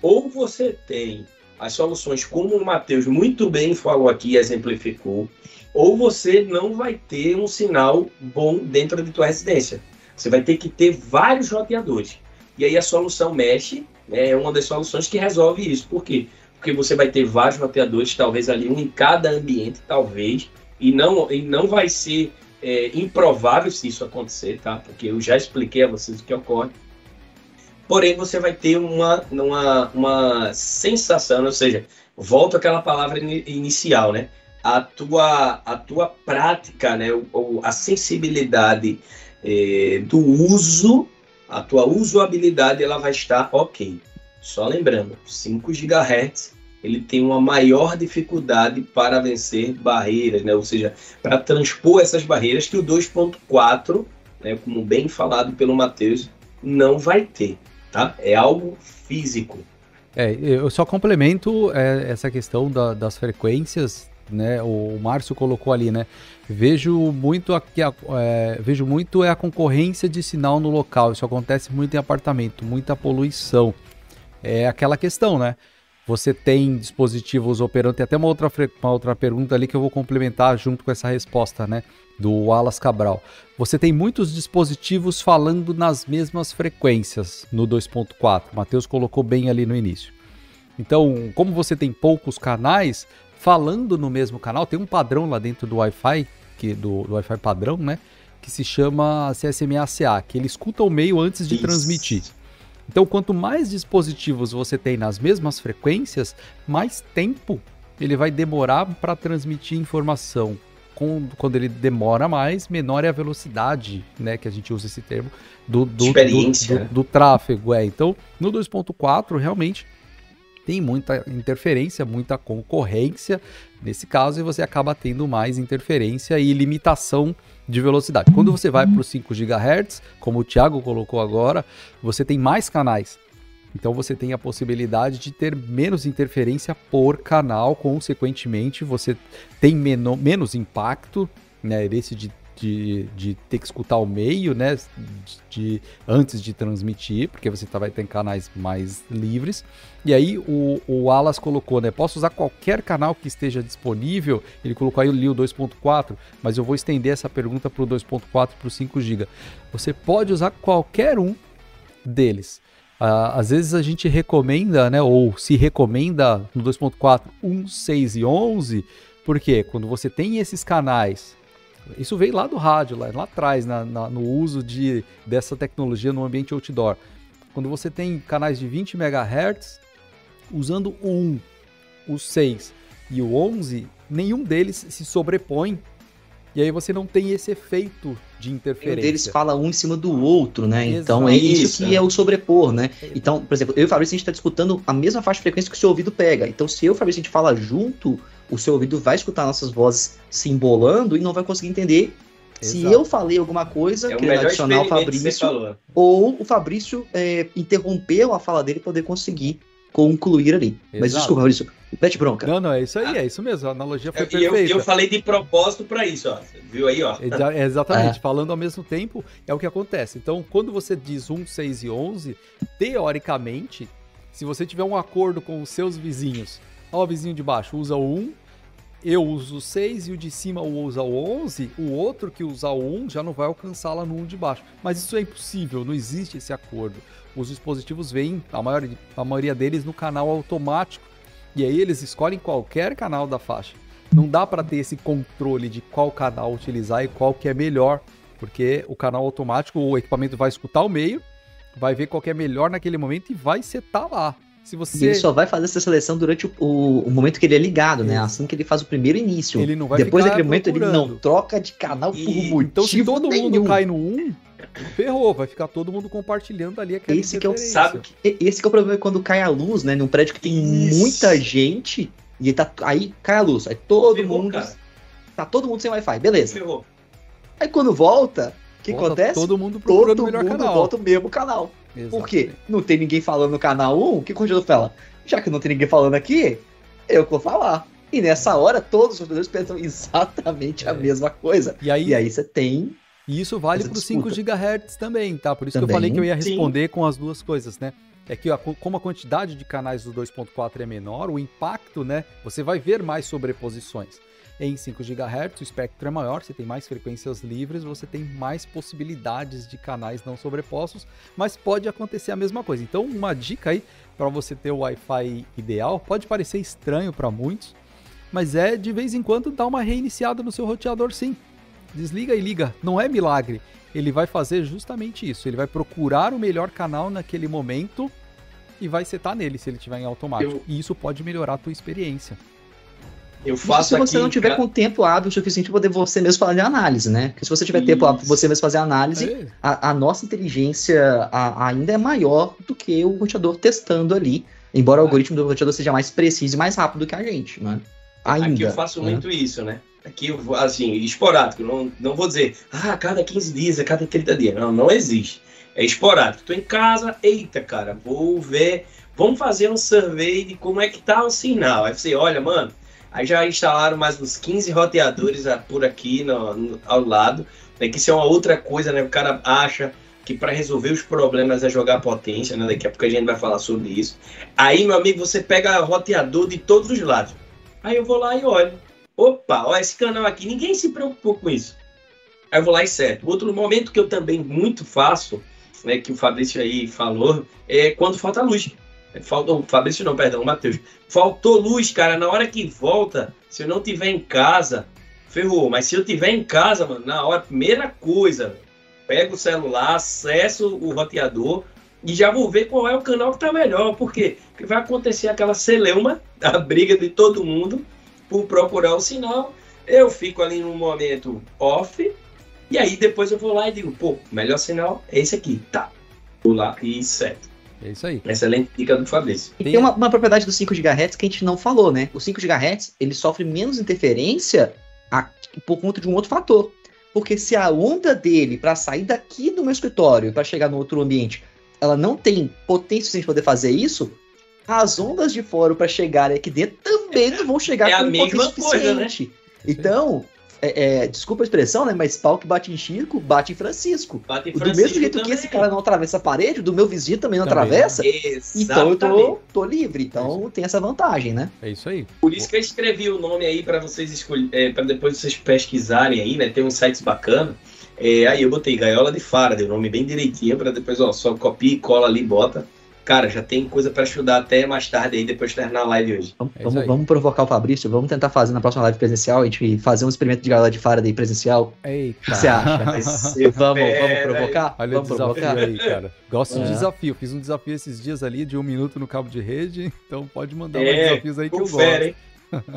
ou você tem as soluções como o Matheus muito bem falou aqui exemplificou, ou você não vai ter um sinal bom dentro de tua residência. Você vai ter que ter vários roteadores. E aí a solução Mesh né, é uma das soluções que resolve isso. Por quê? Porque você vai ter vários roteadores, talvez ali um em cada ambiente, talvez, e não, e não vai ser é, improvável se isso acontecer, tá? Porque eu já expliquei a vocês o que ocorre. Porém, você vai ter uma, uma, uma sensação, ou seja, volta aquela palavra inicial, né? A tua, a tua prática, né? O, a sensibilidade é, do uso a tua usabilidade ela vai estar ok. Só lembrando, 5 GHz ele tem uma maior dificuldade para vencer barreiras, né? ou seja, para transpor essas barreiras que o 2.4, né, como bem falado pelo Matheus, não vai ter. Tá? É algo físico. É, eu só complemento é, essa questão da, das frequências, né? O, o Márcio colocou ali, né? Vejo muito aqui, é, vejo muito é a concorrência de sinal no local. Isso acontece muito em apartamento, muita poluição. É aquela questão, né? Você tem dispositivos operando. Tem até uma outra, uma outra pergunta ali que eu vou complementar junto com essa resposta, né? Do Alas Cabral. Você tem muitos dispositivos falando nas mesmas frequências no 2.4. Matheus colocou bem ali no início. Então, como você tem poucos canais, falando no mesmo canal, tem um padrão lá dentro do Wi-Fi, que do, do Wi-Fi padrão, né? Que se chama CSMA-CA, que ele escuta o meio antes de Isso. transmitir. Então, quanto mais dispositivos você tem nas mesmas frequências, mais tempo ele vai demorar para transmitir informação. Quando ele demora mais, menor é a velocidade, né? Que a gente usa esse termo, do, do, do, do, do tráfego. É. Então, no 2.4, realmente, tem muita interferência, muita concorrência nesse caso, e você acaba tendo mais interferência e limitação de velocidade. Quando você vai para os 5 GHz, como o Thiago colocou agora, você tem mais canais. Então você tem a possibilidade de ter menos interferência por canal, consequentemente você tem menos impacto, né, esse de de, de ter que escutar o meio, né? De, antes de transmitir, porque você tá, vai ter canais mais livres. E aí o, o Alas colocou, né? Posso usar qualquer canal que esteja disponível. Ele colocou aí o 2.4, mas eu vou estender essa pergunta para o 2.4 para o 5 GB. Você pode usar qualquer um deles. Uh, às vezes a gente recomenda, né, ou se recomenda no 2.4 1, 6 e 11, porque quando você tem esses canais isso veio lá do rádio, lá, lá atrás, na, na, no uso de, dessa tecnologia no ambiente outdoor. Quando você tem canais de 20 MHz, usando o 1, o 6 e o 11, nenhum deles se sobrepõe. E aí você não tem esse efeito de interferência. Um deles fala um em cima do outro, né? Exato. Então é isso que é o sobrepor, né? Então, por exemplo, eu e o Fabrício, a gente está disputando a mesma faixa de frequência que o seu ouvido pega. Então, se eu e o Fabrício, a gente fala junto, o seu ouvido vai escutar nossas vozes se embolando e não vai conseguir entender Exato. se eu falei alguma coisa, é querendo adicionar o Fabrício, ou o Fabrício é, interrompeu a fala dele para poder conseguir concluir ali. Exato. Mas desculpa, Fabrício, mete bronca. Não, não, é isso aí, é isso mesmo, a analogia foi eu, perfeita. Eu, eu falei de propósito para isso, ó, viu aí, ó. É, exatamente, é. falando ao mesmo tempo, é o que acontece. Então, quando você diz 1, 6 e 11, teoricamente, se você tiver um acordo com os seus vizinhos, ó, o vizinho de baixo usa o 1, eu uso o 6 e o de cima usa o 11, o outro que usar o 1 já não vai alcançar lá no 1 de baixo. Mas isso é impossível, não existe esse acordo. Os dispositivos vêm, a maioria, a maioria deles, no canal automático. E aí eles escolhem qualquer canal da faixa. Não dá para ter esse controle de qual canal utilizar e qual que é melhor, porque o canal automático, o equipamento vai escutar o meio, vai ver qual que é melhor naquele momento e vai setar lá. Se você... E ele só vai fazer essa seleção durante o, o, o momento que ele é ligado, né? Assim que ele faz o primeiro início. Ele não vai Depois daquele momento ele não troca de canal por motivo Então se todo nenhum. mundo cai no 1, ferrou, vai ficar todo mundo compartilhando ali aquela Esse que é o. Sabe que Esse que é o problema quando cai a luz, né? Num prédio que tem Isso. muita gente e tá, aí cai a luz. Aí todo Ferrou, mundo. cara. Tá todo mundo sem Wi-Fi, beleza. ferrou. Aí quando volta, o que Volta acontece? Todo mundo procurando Todo o melhor mundo canal. volta o mesmo canal. Por quê? Exatamente. Não tem ninguém falando no canal 1, o que o continuador fala? Já que não tem ninguém falando aqui, eu que vou falar. E nessa hora, todos os computadores pensam exatamente a É. mesma coisa. E aí, E aí você tem. E isso vale para os 5 disputa. GHz também, tá? Por isso que eu Também, falei que eu ia sim. responder com as duas coisas, né? É que a- como a quantidade de canais do 2.4 é menor, o impacto, né? Você vai ver mais sobreposições. Em 5 GHz, o espectro é maior, você tem mais frequências livres, você tem mais possibilidades de canais não sobrepostos, mas pode acontecer a mesma coisa. Então, uma dica aí para você ter o Wi-Fi ideal, pode parecer estranho para muitos, mas é de vez em quando dar uma reiniciada no seu roteador sim. Desliga e liga, não é milagre. Ele vai fazer justamente isso. Ele vai procurar o melhor canal naquele momento e vai setar nele se ele estiver em automático. Eu- E isso pode melhorar a tua experiência. Eu Isso faço se você aqui, não tiver cara, com tempo hábil suficiente para poder você mesmo fazer análise, né? Porque se você tiver tempo Isso. hábil para você mesmo fazer análise, É, a, a nossa inteligência a- ainda é maior do que o roteador testando ali. Embora o algoritmo do roteador seja mais preciso e mais rápido que a gente, né? Ainda. Aqui eu faço né? muito isso, né? Aqui, eu vou, assim, esporádico. Não, não vou dizer, ah, a cada 15 dias, a cada 30 dias. Não, não existe. É esporádico. Tô em casa, eita, cara, vou ver. Vamos fazer um survey de como é que tá o sinal. Aí você, olha, mano, aí já instalaram mais uns 15 roteadores por aqui no, no- ao lado. Né, que isso é uma outra coisa, né? O cara acha que para resolver os problemas é jogar potência, né? Daqui a pouco a gente vai falar sobre isso. Aí, meu amigo, você pega roteador de todos os lados. Aí eu vou lá e olho. Opa, ó, esse canal aqui, ninguém se preocupou com isso. Aí eu vou lá e seto. Outro momento que eu também muito faço, né, que o Fabrício aí falou, é quando falta luz. Faltou, Fabrício não, perdão, Matheus. Faltou luz, cara, na hora que volta, se eu não tiver em casa, ferrou. Mas se eu tiver em casa, mano, na hora, primeira coisa, pego o celular, acesso o roteador e já vou ver qual é o canal que tá melhor. Por quê? Porque vai acontecer aquela celeuma, a briga de todo mundo por procurar o sinal. Eu fico ali num momento off, e aí depois eu vou lá e digo, pô, melhor sinal é esse aqui. Tá. Vou lá e seto. É isso aí. Excelente dica do Fabrício. E tem uma, uma propriedade do 5 GHz que a gente não falou, né? O 5 GHz ele sofre menos interferência a- por conta de um outro fator. Porque se a onda dele, para sair daqui do meu escritório para chegar no outro ambiente, ela não tem potência suficiente para poder fazer isso, as ondas de fora para chegarem aqui dentro também não vão chegar É a com mesma potência coisa, né? suficiente. Então, é, é, desculpa a expressão, né? Mas pau que bate em Chico, bate em Francisco. Bate em Do Francisco mesmo jeito que também. esse cara não atravessa a parede, do meu vizinho também não Também. atravessa. Então eu tô, tô livre, então tem essa vantagem, né? É isso aí. Por isso que eu escrevi o nome aí para vocês escolherem, para depois vocês pesquisarem aí, né? Tem uns sites bacanas. É, aí eu botei Gaiola de Faraday, o nome bem direitinho, para depois, ó, só copia e cola ali e bota. Cara, já tem coisa para estudar até mais tarde aí, depois de terminar a live hoje. Vamos, É vamos, vamos provocar o Fabrício, vamos tentar fazer na próxima live presencial, a gente fazer um experimento de gaiola de Faraday presencial. Eita. O que você acha? Ser vamos, vamos provocar? Olha o vamos desafio provocar? aí, cara. Gosto de É. desafio. Fiz um desafio esses dias ali de um minuto no cabo de rede. Então pode mandar É, mais desafios aí que eu gosto. Hein?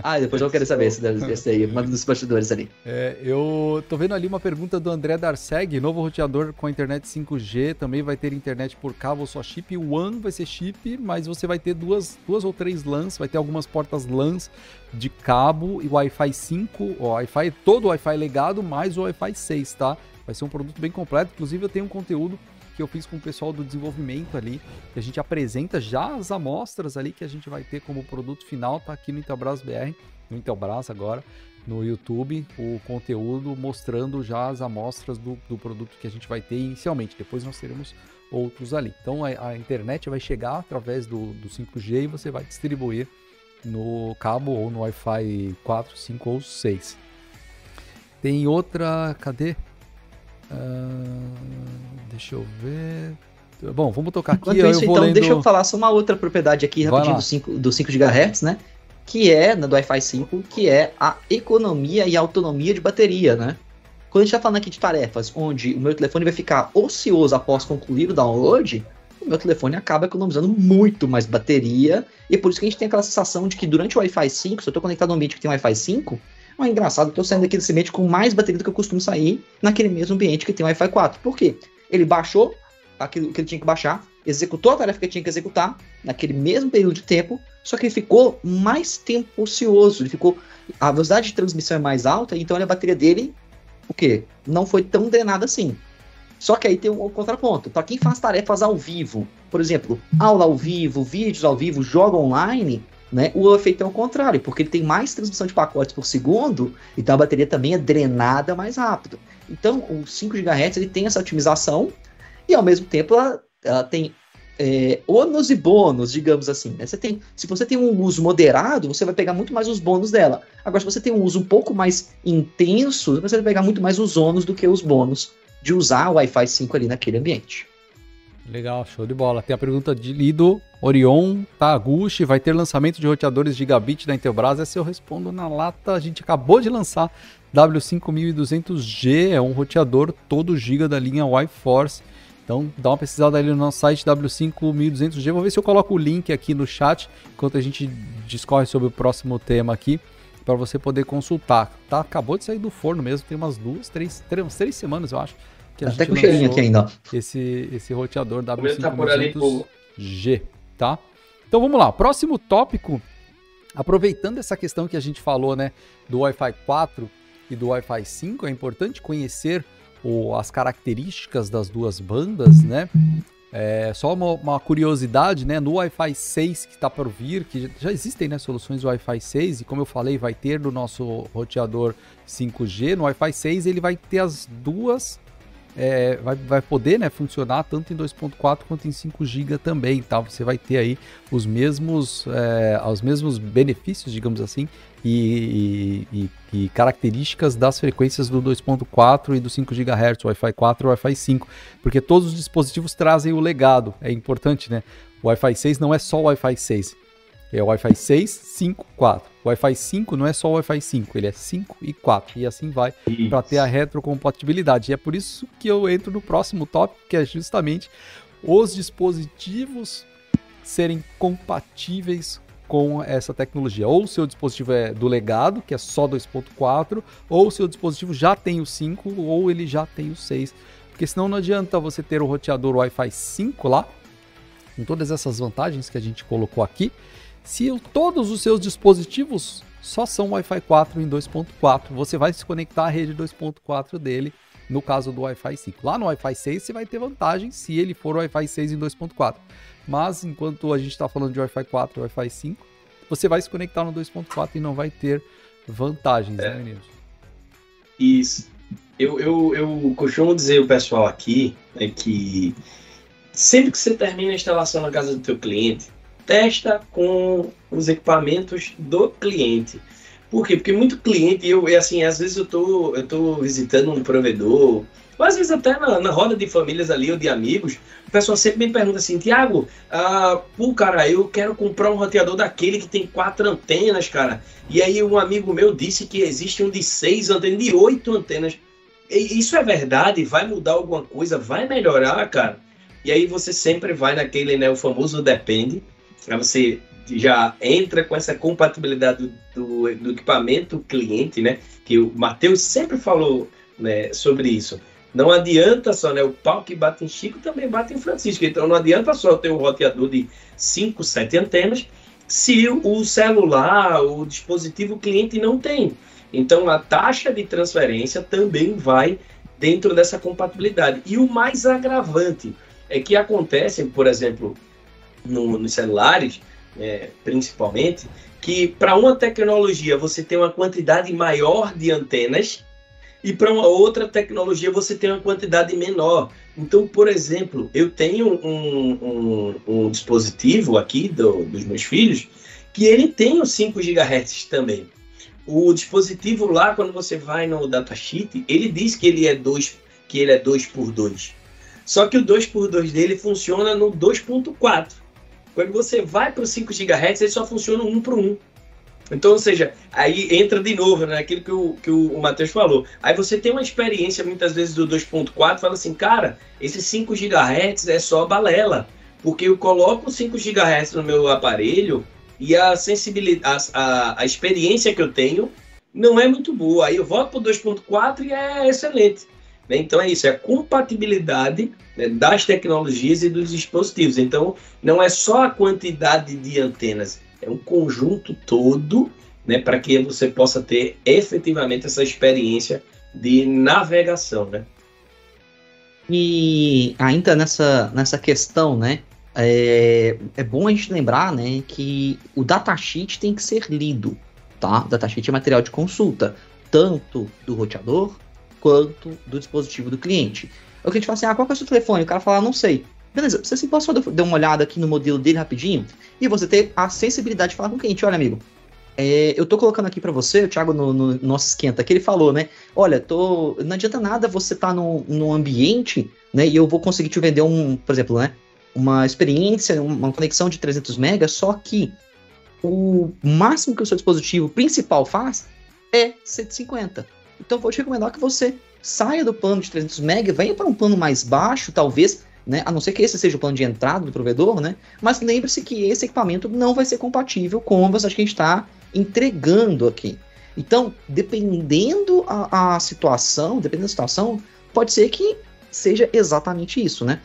Ah, depois eu quero saber esse, esse aí, manda nos bastidores ali. É, eu tô vendo ali uma pergunta do André Darceg, novo roteador com a internet 5G, também vai ter internet por cabo ou só chip. O WAN vai ser chip, mas você vai ter duas, duas ou três LANs, vai ter algumas portas LANs de cabo e Wi-Fi 5, o Wi-Fi, todo o Wi-Fi legado, mais o Wi-Fi 6, tá? Vai ser um produto bem completo, inclusive eu tenho um conteúdo que eu fiz com o pessoal do desenvolvimento ali, que a gente apresenta já as amostras ali que a gente vai ter como produto final, tá aqui no Intelbras BR, no Intelbras agora, no YouTube, o conteúdo mostrando já as amostras do, do produto que a gente vai ter inicialmente, depois nós teremos outros ali. Então a, a internet vai chegar através do, do 5G e você vai distribuir no cabo ou no Wi-Fi 4, 5 ou 6. Tem outra, cadê? Uh, deixa eu ver. Bom, vamos tocar aqui. Enquanto isso, então, lendo... deixa eu falar só uma outra propriedade aqui rapidinho do 5, do 5 GHz, né? Que é, do Wi-Fi 5, que é a economia e autonomia de bateria, né? Quando a gente está falando aqui de tarefas onde o meu telefone vai ficar ocioso após concluir o download, o meu telefone acaba economizando muito mais bateria. E por isso que a gente tem aquela sensação de que durante o Wi-Fi 5, se eu estou conectado a um ambiente que tem Wi-Fi 5, é engraçado, estou saindo daqui desse ambiente com mais bateria do que eu costumo sair naquele mesmo ambiente que tem Wi-Fi 4. Por quê? Ele baixou aquilo que ele tinha que baixar, executou a tarefa que ele tinha que executar naquele mesmo período de tempo, só que ele ficou mais tempo ocioso, ele ficou a velocidade de transmissão é mais alta, então a bateria dele o quê? Não foi tão drenada assim. Só que aí tem um contraponto. Para quem faz tarefas ao vivo, por exemplo, aula ao vivo, vídeos ao vivo, joga online, né? O efeito é o contrário, porque ele tem mais transmissão de pacotes por segundo, então a bateria também é drenada mais rápido. Então, o 5 GHz ele tem essa otimização e ao mesmo tempo ela, ela tem é, ônus e bônus, digamos assim. Né? Você tem, se você tem um uso moderado, você vai pegar muito mais os bônus dela. Agora, se você tem um uso um pouco mais intenso, você vai pegar muito mais os ônus do que os bônus de usar o Wi-Fi 5 ali naquele ambiente. Legal, show de bola. Tem a pergunta de Lido Orion Taguchi. Vai ter lançamento de roteadores gigabit da Intelbras? Essa eu respondo na lata. A gente acabou de lançar W5200G. É um roteador todo giga da linha Wi-Force então dá uma pesquisada ali no nosso site W5200G. Vou ver se eu coloco o link aqui no chat enquanto a gente discorre sobre o próximo tema aqui para você poder consultar. Tá, acabou de sair do forno mesmo, tem umas duas, três, três, três semanas eu acho. Que a Até com cheirinho aqui ainda. Esse, esse roteador W5200G, tá? Então vamos lá, próximo tópico. Aproveitando essa questão que a gente falou, né, do Wi-Fi 4 e do Wi-Fi 5, é importante conhecer o, as características das duas bandas, né? É, só uma, uma, curiosidade, né? No Wi-Fi 6 que está por vir, que já existem né, soluções Wi-Fi 6, e como eu falei, vai ter no nosso roteador 5G. No Wi-Fi 6 ele vai ter as duas é, vai, vai poder né, funcionar tanto em 2.4 quanto em 5 GB também, tá? Você vai ter aí os mesmos, é, os mesmos benefícios, digamos assim, e, e, e, características das frequências do 2.4 e do 5 GHz, Wi-Fi 4 e Wi-Fi 5, porque todos os dispositivos trazem o legado, é importante, né? O Wi-Fi 6 não é só o Wi-Fi 6, é o Wi-Fi 6, 5, 4. O Wi-Fi 5 não é só o Wi-Fi 5, ele é 5 e 4. E assim vai para ter a retrocompatibilidade. E é por isso que eu entro no próximo tópico, que é justamente os dispositivos serem compatíveis com essa tecnologia. Ou o seu dispositivo é do legado, que é só 2.4, ou o seu dispositivo já tem o 5, ou ele já tem o 6. Porque senão não adianta você ter o roteador Wi-Fi 5 lá, com todas essas vantagens que a gente colocou aqui, se todos os seus dispositivos só são Wi-Fi 4 em 2.4, você vai se conectar à rede 2.4 dele, no caso do Wi-Fi 5. Lá no Wi-Fi 6 você vai ter vantagem se ele for Wi-Fi 6 em 2.4. Mas enquanto a gente está falando de Wi-Fi 4 e Wi-Fi 5, você vai se conectar no 2.4 e não vai ter vantagens, é. né, meninos? Isso. Eu, eu, eu costumo dizer o pessoal aqui é que sempre que você termina a instalação na casa do teu cliente, testa com os equipamentos do cliente. Por quê? Porque muito cliente, eu, assim, às vezes eu tô, eu tô visitando um provedor, ou às vezes até na, na roda de famílias ali ou de amigos, o pessoal sempre me pergunta assim, Tiago, ah, pô, cara, eu quero comprar um roteador daquele que tem quatro antenas, cara. E aí um amigo meu disse que existe um de seis antenas, de oito antenas. E isso é verdade? Vai mudar alguma coisa? Vai melhorar, cara? E aí você sempre vai naquele, né, o famoso depende, Aí você já entra com essa compatibilidade do, do, do equipamento cliente, né? Que o Matheus sempre falou né, sobre isso. Não adianta só, né? O pau que bate em Chico também bate em Francisco. Então não adianta só ter um roteador de 5, 7 antenas se o celular, o dispositivo cliente não tem. Então a taxa de transferência também vai dentro dessa compatibilidade. E o mais agravante é que acontece, por exemplo, no, nos celulares, é, principalmente, que para uma tecnologia você tem uma quantidade maior de antenas e para uma outra tecnologia você tem uma quantidade menor. Então, por exemplo, eu tenho um, um, um dispositivo aqui do, dos meus filhos que ele tem os 5 GHz também. O dispositivo lá, quando você vai no datasheet, ele diz que ele é 2 que ele é 2 por 2. Só que o 2 por 2 dele funciona no 2.4. Quando você vai para o 5 GHz, ele só funciona 1 para 1. Então, ou seja, aí entra de novo naquilo né, que o, que o, Matheus falou. Aí você tem uma experiência muitas vezes do 2.4, fala assim, cara, esse 5 GHz é só balela, porque eu coloco 5 GHz no meu aparelho e a sensibilidade, a, a experiência que eu tenho não é muito boa. Aí eu volto para o 2.4 e é excelente. Né? Então é isso, é a compatibilidade né, das tecnologias e dos dispositivos. Então não é só a quantidade de antenas, é um conjunto todo né, para que você possa ter efetivamente essa experiência de navegação. Né? E ainda nessa, nessa questão, né? É, é bom a gente lembrar né, que o datasheet tem que ser lido. Tá? O datasheet é material de consulta, tanto do roteador quanto do dispositivo do cliente. É o que a gente fala assim, ah, qual é o seu telefone? O cara fala, ah, não sei. Beleza, você se pode dar uma olhada aqui no modelo dele rapidinho e você ter a sensibilidade de falar com o cliente, olha amigo, é, eu tô colocando aqui para você, o Thiago no, no, nosso esquenta, que ele falou, né? Olha, tô, não adianta nada você estar tá num, num ambiente, né? E eu vou conseguir te vender um, por exemplo, né? Uma experiência, uma conexão de 300 megas, só que o máximo que o seu dispositivo principal faz é 150. Então, vou te recomendar que você saia do plano de 300 MB, venha para um plano mais baixo, talvez, né? A não ser que esse seja o plano de entrada do provedor, né? Mas lembre-se que esse equipamento não vai ser compatível com o que a gente está entregando aqui. Então, dependendo a, a situação, dependendo da situação, pode ser que seja exatamente isso, né?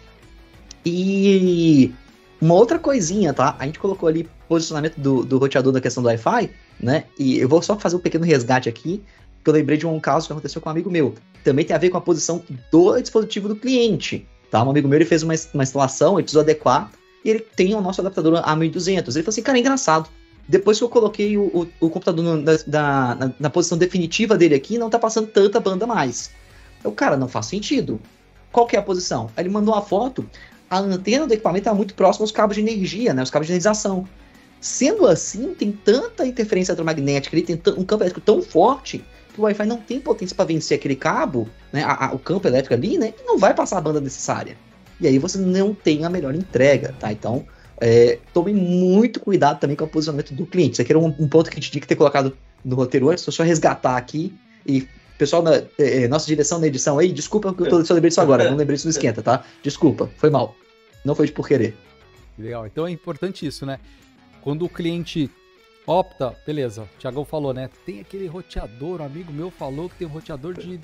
E uma outra coisinha, tá? A gente colocou ali posicionamento do, do roteador da questão do Wi-Fi, né? E eu vou só fazer um pequeno resgate aqui que eu lembrei de um caso que aconteceu com um amigo meu. Também tem a ver com a posição do dispositivo do cliente. Tá? Um amigo meu ele fez uma, uma instalação, ele precisou adequar, e ele tem o nosso adaptador A1200. Ele falou assim, cara, é engraçado. Depois que eu coloquei o, o, o computador da, na, na, posição definitiva dele aqui, não tá passando tanta banda mais. Eu, cara, não faz sentido. Qual que é a posição? Aí ele mandou uma foto, a antena do equipamento está muito próxima aos cabos de energia, né, os cabos de energização. Sendo assim, tem tanta interferência eletromagnética, ele tem um campo elétrico tão forte o Wi-Fi não tem potência para vencer aquele cabo, né, a, a, o campo elétrico ali, né, e não vai passar a banda necessária. E aí você não tem a melhor entrega, tá? Então, é, tome muito cuidado também com o posicionamento do cliente. Isso aqui era um, um ponto que a gente tinha que ter colocado no roteiro antes, só resgatar aqui. E, pessoal, na, é, nossa direção na edição aí, desculpa que eu tô, só lembrei disso agora, não lembrei disso no esquenta, tá? Desculpa, foi mal. Não foi de por querer. Legal, então é importante isso, né? Quando o cliente opta, beleza, o Thiagão falou, né? Tem aquele roteador, um amigo meu falou que tem um roteador de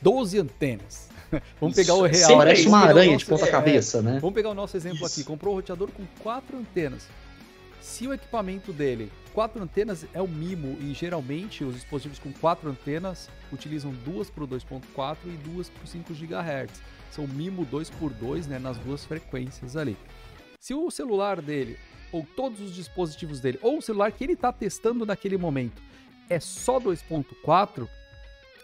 12 antenas. Vamos pegar o real. Parece uma aranha de ponta cabeça, é, né? Vamos pegar o nosso exemplo Isso. aqui. Comprou um roteador com quatro antenas. Se o equipamento dele, quatro antenas é o mimo e geralmente os dispositivos com quatro antenas utilizam duas para o 2.4 e duas para o 5 GHz. São mimo 2 por 2, né, nas duas frequências ali. Se o celular dele ou todos os dispositivos dele, ou o celular que ele está testando naquele momento, é só 2.4,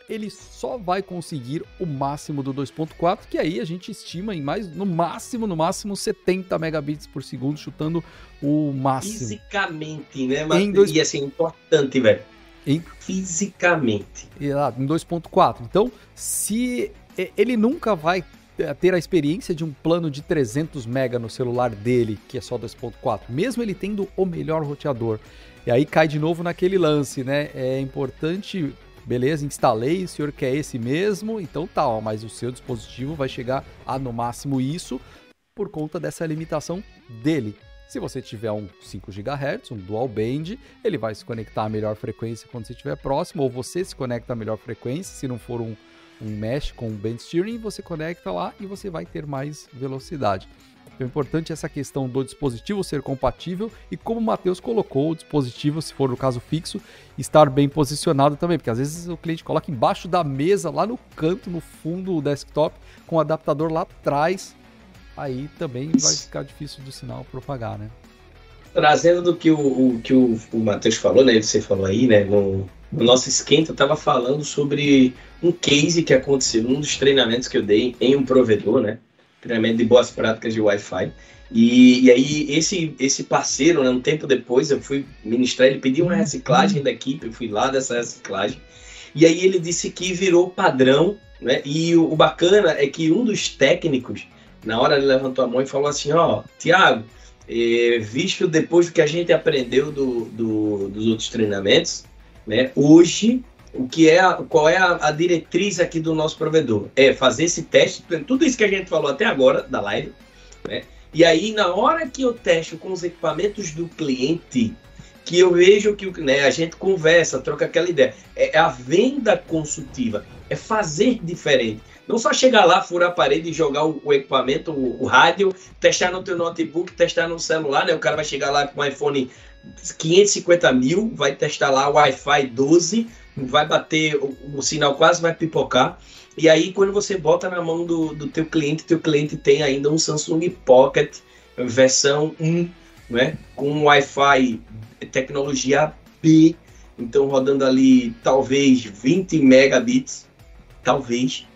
ele só vai conseguir o máximo do 2.4, que aí a gente estima em mais, no máximo, no máximo 70 megabits por segundo, chutando o máximo. Fisicamente, né? Mas, em dois... E assim, importante, velho. Em... Fisicamente. Em 2.4. Então, se ele nunca vai ter a experiência de um plano de 300 mega no celular dele, que é só 2.4, mesmo ele tendo o melhor roteador. E aí cai de novo naquele lance, né? É importante, beleza, instalei, o senhor quer esse mesmo, então tá, ó, mas o seu dispositivo vai chegar a no máximo isso por conta dessa limitação dele. Se você tiver um 5 GHz, um dual band, ele vai se conectar à melhor frequência quando você estiver próximo, ou você se conecta à melhor frequência, se não for um um mesh com o band steering, você conecta lá e você vai ter mais velocidade. Então é importante essa questão do dispositivo ser compatível e como o Matheus colocou, o dispositivo, se for no caso fixo, estar bem posicionado também, porque às vezes o cliente coloca embaixo da mesa, lá no canto, no fundo do desktop, com o adaptador lá atrás, aí também vai ficar difícil do sinal propagar, né? Trazendo do que o, o que o, o Matheus falou, né? Você falou aí, né? No, no nosso esquenta, estava falando sobre um case que aconteceu num dos treinamentos que eu dei em um provedor, né? Treinamento de boas práticas de Wi-Fi. E, e, aí, esse, esse parceiro, né, um tempo depois, eu fui ministrar, ele pediu uma reciclagem da equipe, eu fui lá dessa reciclagem. E aí ele disse que virou padrão, né? E o, o bacana é que um dos técnicos, na hora ele levantou a mão e falou assim, ó, Tiago, eh, visto depois do que a gente aprendeu do, do, dos outros treinamentos, né? Hoje, o que é a, qual é a, a, diretriz aqui do nosso provedor? É fazer esse teste, tudo isso que a gente falou até agora da live, né? E aí, na hora que eu testo com os equipamentos do cliente, que eu vejo que né, a gente conversa, troca aquela ideia. É a venda consultiva, é fazer diferente. Não só chegar lá, furar a parede jogar o, o equipamento, o, o, rádio, testar no teu notebook, testar no celular, né? O cara vai chegar lá com um iPhone 550 mil, vai testar lá o Wi-Fi 12, vai bater, o, o, sinal quase vai pipocar. E aí, quando você bota na mão do, do teu cliente, teu cliente tem ainda um Samsung Pocket versão 1, né? Com Wi-Fi tecnologia B, então rodando ali talvez 20 megabits, talvez.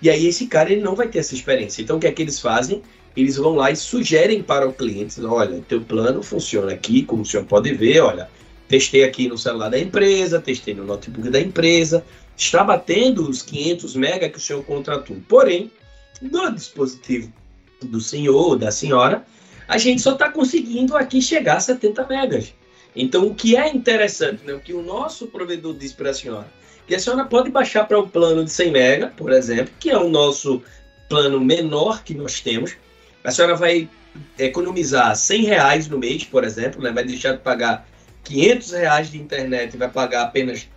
E aí esse cara ele não vai ter essa experiência. Então o que é que eles fazem? Eles vão lá e sugerem para o cliente, olha, teu plano funciona aqui, como o senhor pode ver, olha, testei aqui no celular da empresa, testei no notebook da empresa, está batendo os 500 mega que o senhor contratou. Porém, no dispositivo do senhor ou da senhora, a gente só está conseguindo aqui chegar a 70 megas. Então, o que é interessante, né, o que o nosso provedor diz para a senhora, que a senhora pode baixar para o plano de 100 mega, por exemplo, que é o nosso plano menor que nós temos. A senhora vai economizar 100 reais no mês, por exemplo, né, vai deixar de pagar 500 reais de internet e vai pagar apenas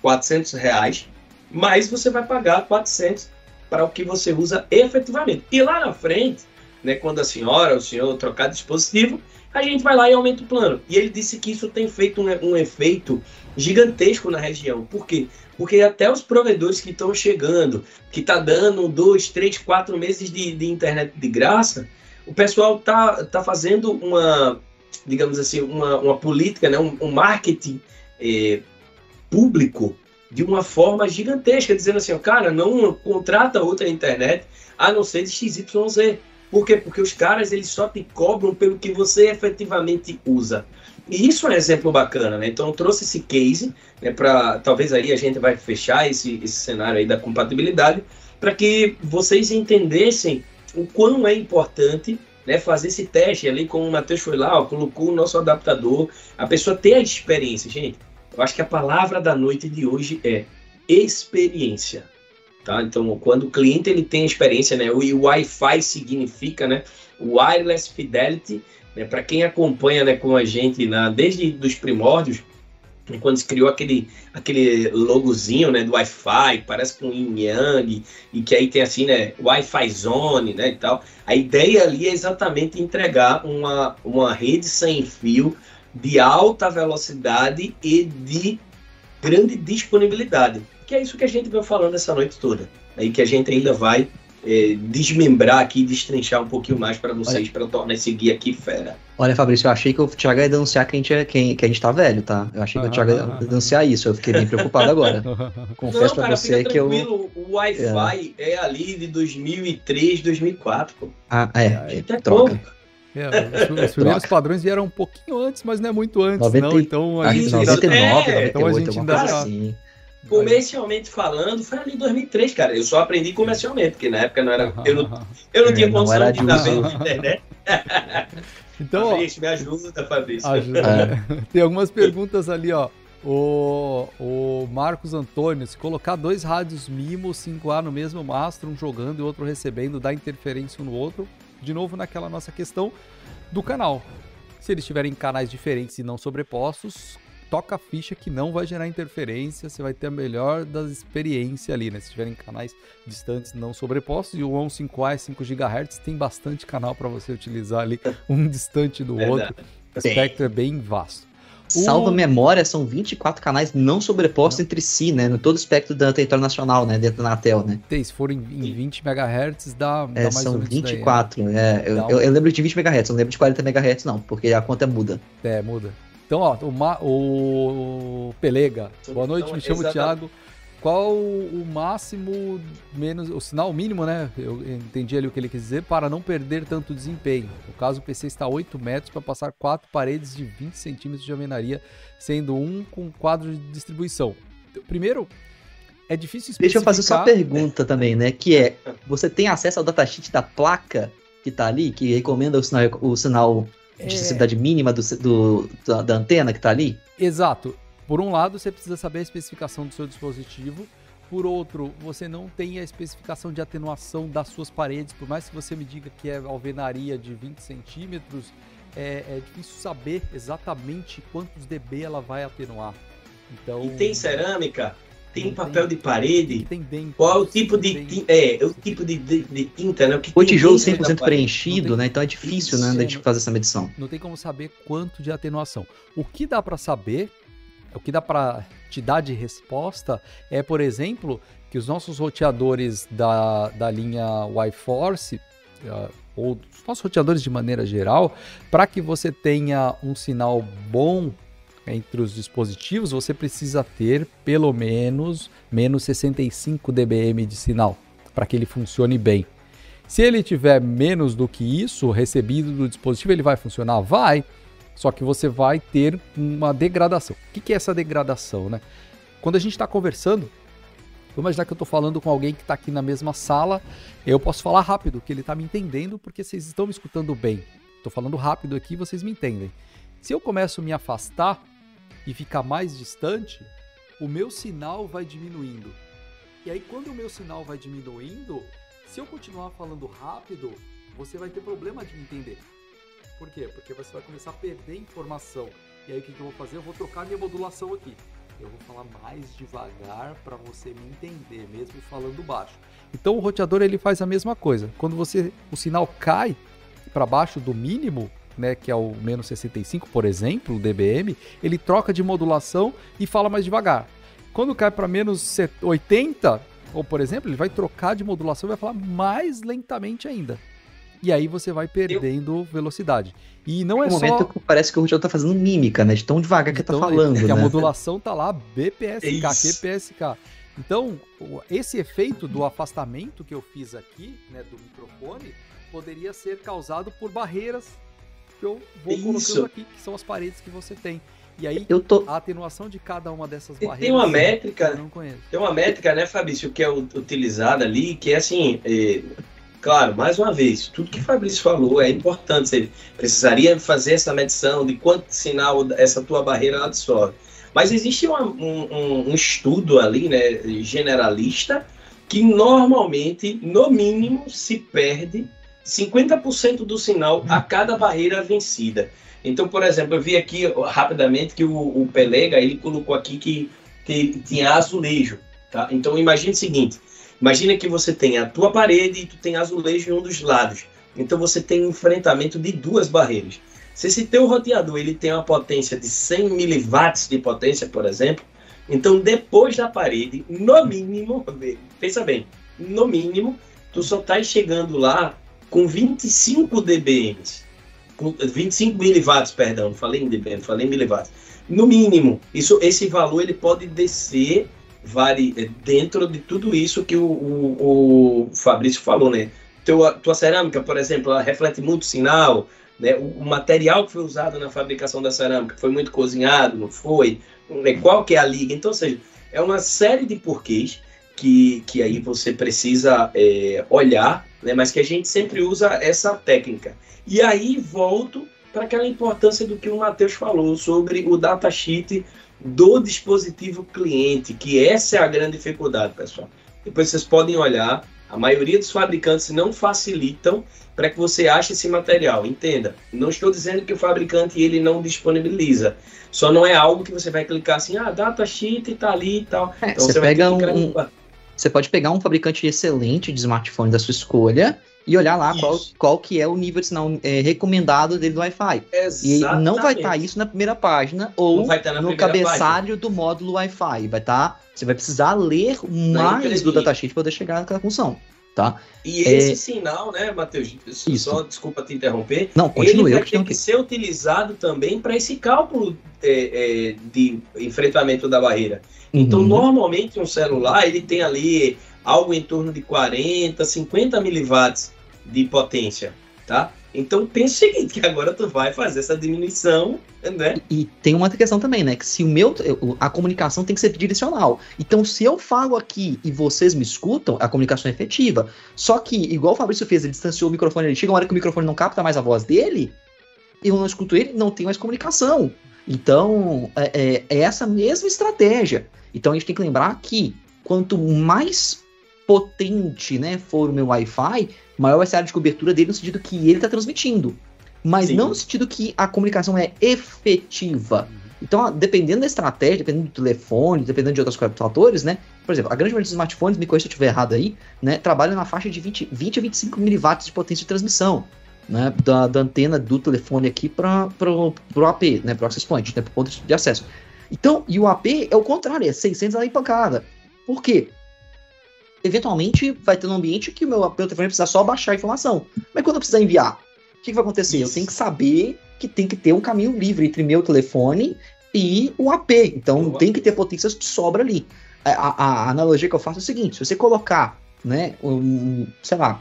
400 reais, mas você vai pagar 400 para o que você usa efetivamente. E lá na frente, né, quando a senhora o senhor trocar dispositivo, a gente vai lá e aumenta o plano. E ele disse que isso tem feito um, um efeito gigantesco na região. Por quê? Porque até os provedores que estão chegando, que está dando dois, três, quatro meses de, de internet de graça, o pessoal tá, tá fazendo uma, digamos assim, uma, uma política, né, um, um marketing eh, público de uma forma gigantesca, dizendo assim, cara, não contrata outra internet a não ser de XYZ. Por quê? Porque os caras eles só te cobram pelo que você efetivamente usa. E isso é um exemplo bacana, né? Então eu trouxe esse case, né, para talvez aí a gente vai fechar esse, esse cenário aí da compatibilidade, para que vocês entendessem o quão é importante né, fazer esse teste ali, como o Matheus foi lá, ó, colocou o nosso adaptador, a pessoa ter a experiência. Gente, eu acho que a palavra da noite de hoje é experiência. Tá? Então, quando o cliente ele tem experiência, né, o Wi-Fi significa, né, wireless fidelity, né, para quem acompanha, né, com a gente na desde dos primórdios, quando se criou aquele aquele logozinho, né, do Wi-Fi, parece com Yin Yang e que aí tem assim, né, Wi-Fi Zone, né, e tal. A ideia ali é exatamente entregar uma uma rede sem fio de alta velocidade e de grande disponibilidade que é isso que a gente veio falando essa noite toda. Aí que a gente ainda vai é, desmembrar aqui, destrinchar um pouquinho mais para vocês, para tornar esse guia aqui fera. Olha, Fabrício, eu achei que o Thiago ia denunciar que a gente, é, que, que a gente tá velho, tá? Eu achei que o Thiago ia denunciar isso, eu fiquei bem preocupado agora. Confesso para você que eu. O Wi-Fi é. é. ali de 2003, 2004, pô. Ah, é. É troca. É, os, os primeiros padrões vieram um pouquinho antes, mas não é muito antes, 90, não. Então a gente 99, ainda, então a gente ainda tá, Comercialmente falando, foi ali em 2003, cara. Eu só aprendi comercialmente, porque na época não era. Eu não, eu não tinha condição não de estar vendo na internet. Então, Fabrício, me ajuda, Fabrício. Ajuda. É. Tem algumas perguntas ali, ó. O, o Marcos Antônio, se colocar dois rádios Mimo 5A no mesmo mastro, um jogando e outro recebendo, dá interferência um no outro. De novo, naquela nossa questão do canal. Se eles tiverem canais diferentes e não sobrepostos, toca a ficha que não vai gerar interferência, você vai ter a melhor das experiências ali, né? Se tiverem canais distantes não sobrepostos, e o 15A é 5 GHz, tem bastante canal para você utilizar ali, um distante do outro. O espectro é bem vasto. Salva memória, são 24 canais não sobrepostos não. entre si, né? No todo o espectro da território nacional, né? Dentro da Anatel, né? Tem, se for em, em 20 MHz, dá, dá é, mais são ou menos 24, daí, né? é. Eu, eu, eu, lembro de 20 MHz, não lembro de 40 MHz, não, porque a conta muda. É, muda. Então, ó, o, Ma, o Pelega. Boa noite, então, me chamo Thiago. qual o máximo menos o sinal mínimo, né? Eu entendi ali o que ele quis dizer para não perder tanto desempenho. No caso, o PC está a 8 metros para passar quatro paredes de 20 centímetros de alvenaria, sendo um com quadro de distribuição. Primeiro, é difícil especificar... Deixa eu fazer só uma pergunta também, né? Que é, você tem acesso ao datasheet da placa que está ali, que recomenda o sinal, o sinal de é... necessidade mínima do, do, da, da antena que está ali? Exato. Por um lado, você precisa saber a especificação do seu dispositivo. Por outro, você não tem a especificação de atenuação das suas paredes. Por mais que você me diga que é alvenaria de 20 centímetros, é, é difícil saber exatamente quantos dB ela vai atenuar. Então, e tem cerâmica? Tem papel tem, de parede? Tem dentro. Qual é o tipo de, tinta, é, o tipo de, de, de tinta, né? O, que o tijolo 100% preenchido, tem, né? Então é difícil, isso, né, de fazer essa medição. Não tem como saber quanto de atenuação. O que dá para saber o que dá para te dar de resposta é, por exemplo, que os nossos roteadores da, da linha Y-Force, uh, ou os nossos roteadores de maneira geral, para que você tenha um sinal bom entre os dispositivos, você precisa ter pelo menos menos 65 dBm de sinal para que ele funcione bem. Se ele tiver menos do que isso recebido do dispositivo, ele vai funcionar? Vai. Só que você vai ter uma degradação. O que, é essa degradação, né? Quando a gente está conversando, vamos imaginar que eu estou falando com alguém que está aqui na mesma sala, eu posso falar rápido, que ele está me entendendo, porque vocês estão me escutando bem. Estou falando rápido aqui, vocês me entendem. Se eu começo a me afastar e ficar mais distante, o meu sinal vai diminuindo. E aí, quando o meu sinal vai diminuindo, se eu continuar falando rápido, você vai ter problema de me entender. Por quê? Porque você vai começar a perder informação. E aí o que, que eu vou fazer? Eu vou trocar minha modulação aqui. Eu vou falar mais devagar para você me entender, mesmo falando baixo. Então o roteador ele faz a mesma coisa. Quando você o sinal cai para baixo do mínimo, né, que é o menos 65, por exemplo, o dBm, ele troca de modulação e fala mais devagar. Quando cai para menos 80, ou por exemplo, ele vai trocar de modulação e vai falar mais lentamente ainda e aí você vai perdendo Eu... velocidade. E não é no só. momento parece que o roteador tá fazendo mímica, né? De tão devagar que então, tá falando. Que né? a modulação tá lá BPSK, QPSK. Então, esse efeito do afastamento que eu fiz aqui, né, do microfone, poderia ser causado por barreiras que eu vou Isso. colocando aqui, que são as paredes que você tem. E aí, tô... a atenuação de cada uma dessas barreiras. Tem uma métrica, tem uma métrica, né, Fabrício, que é utilizada ali, que é assim, é, Claro, mais uma vez, tudo que o Fabrício falou é importante. Você precisaria fazer essa medição de quanto sinal essa tua barreira absorve. Mas existe uma, um, um, estudo ali, né, generalista, que normalmente, no mínimo, se perde 50% do sinal a cada barreira vencida. Então, por exemplo, eu vi aqui rapidamente que o, o Pelega ele colocou aqui que, que tinha azulejo. Tá? Então, imagine o seguinte: Imagina que você tem a tua parede e tu tem azulejo em um dos lados. Então você tem um enfrentamento de duas barreiras. Se esse teu roteador ele tem uma potência de 100 miliwatts de potência, por exemplo, então depois da parede, no mínimo, pensa bem, no mínimo, tu só está chegando lá com 25 dBm, com 25 miliwatts, perdão, falei em dBm, falei em miliwatts. No mínimo, isso, esse valor ele pode descer vale é, dentro de tudo isso que o, o, o Fabrício falou, né? Tua, tua cerâmica, por exemplo, ela reflete muito sinal, né? O, o, material que foi usado na fabricação da cerâmica foi muito cozinhado, não foi? Né? Qual que é a liga? Então, ou seja, é uma série de porquês que, que aí você precisa é, olhar, né? Mas que a gente sempre usa essa técnica. E aí volto para aquela importância do que o Matheus falou sobre o datasheet do dispositivo cliente, que essa é a grande dificuldade, pessoal. Depois vocês podem olhar, a maioria dos fabricantes não facilitam para que você ache esse material. Entenda, não estou dizendo que o fabricante ele não disponibiliza. Só não é algo que você vai clicar assim, ah, datasheet está ali e tal. É, então você, você pega um, você pode pegar um fabricante excelente de smartphone da sua escolha e olhar lá qual, qual que é o nível de sinal é, recomendado dele do Wi-Fi. E não vai estar tá isso na primeira página ou tá no cabeçalho página. do módulo Wi-Fi. Vai estar. Tá, você vai precisar ler mais do datasheet para poder chegar naquela função. Tá? E esse é... sinal, né, Matheus? Só desculpa te interromper. Não, continue. Ele vai ter que ser utilizado também para esse cálculo é, é, de enfrentamento da barreira. Então, uhum. normalmente um celular ele tem ali algo em torno de 40, 50 miliwatts de potência, tá? Então pensa o seguinte, que agora tu vai fazer essa diminuição, né? E, e, tem uma outra questão também, né? Que se o meu. A comunicação tem que ser direcional. Então, se eu falo aqui e vocês me escutam, a comunicação é efetiva. Só que, igual o Fabrício fez, ele distanciou o microfone, ele chega uma hora que o microfone não capta mais a voz dele, eu não escuto ele, não tem mais comunicação. Então, é, é, é essa mesma estratégia. Então a gente tem que lembrar que quanto mais potente né, for o meu Wi-Fi, maior vai ser a área de cobertura dele no sentido que ele está transmitindo. Mas Sim. não no sentido que a comunicação é efetiva. Então, dependendo da estratégia, dependendo do telefone, dependendo de outros fatores, né? Por exemplo, a grande maioria dos smartphones, me corrija se eu estiver errado aí, né? Trabalha na faixa de 20, 20 a 25 miliwatts de potência de transmissão, né? Da, da antena do telefone aqui para o AP, né? Para o access point, né? Para o ponto de acesso. Então, e o AP é o contrário, é 600 ali pancada. Por quê? Eventualmente vai ter um ambiente que o meu, meu telefone vai precisar só baixar a informação. Mas quando eu precisar enviar, o que, que vai acontecer? Isso. Eu tenho que saber que tem que ter um caminho livre entre meu telefone e o AP. Então tem que ter potências que sobra ali. A, a, a, analogia que eu faço é o seguinte: se você colocar, né, um, sei lá,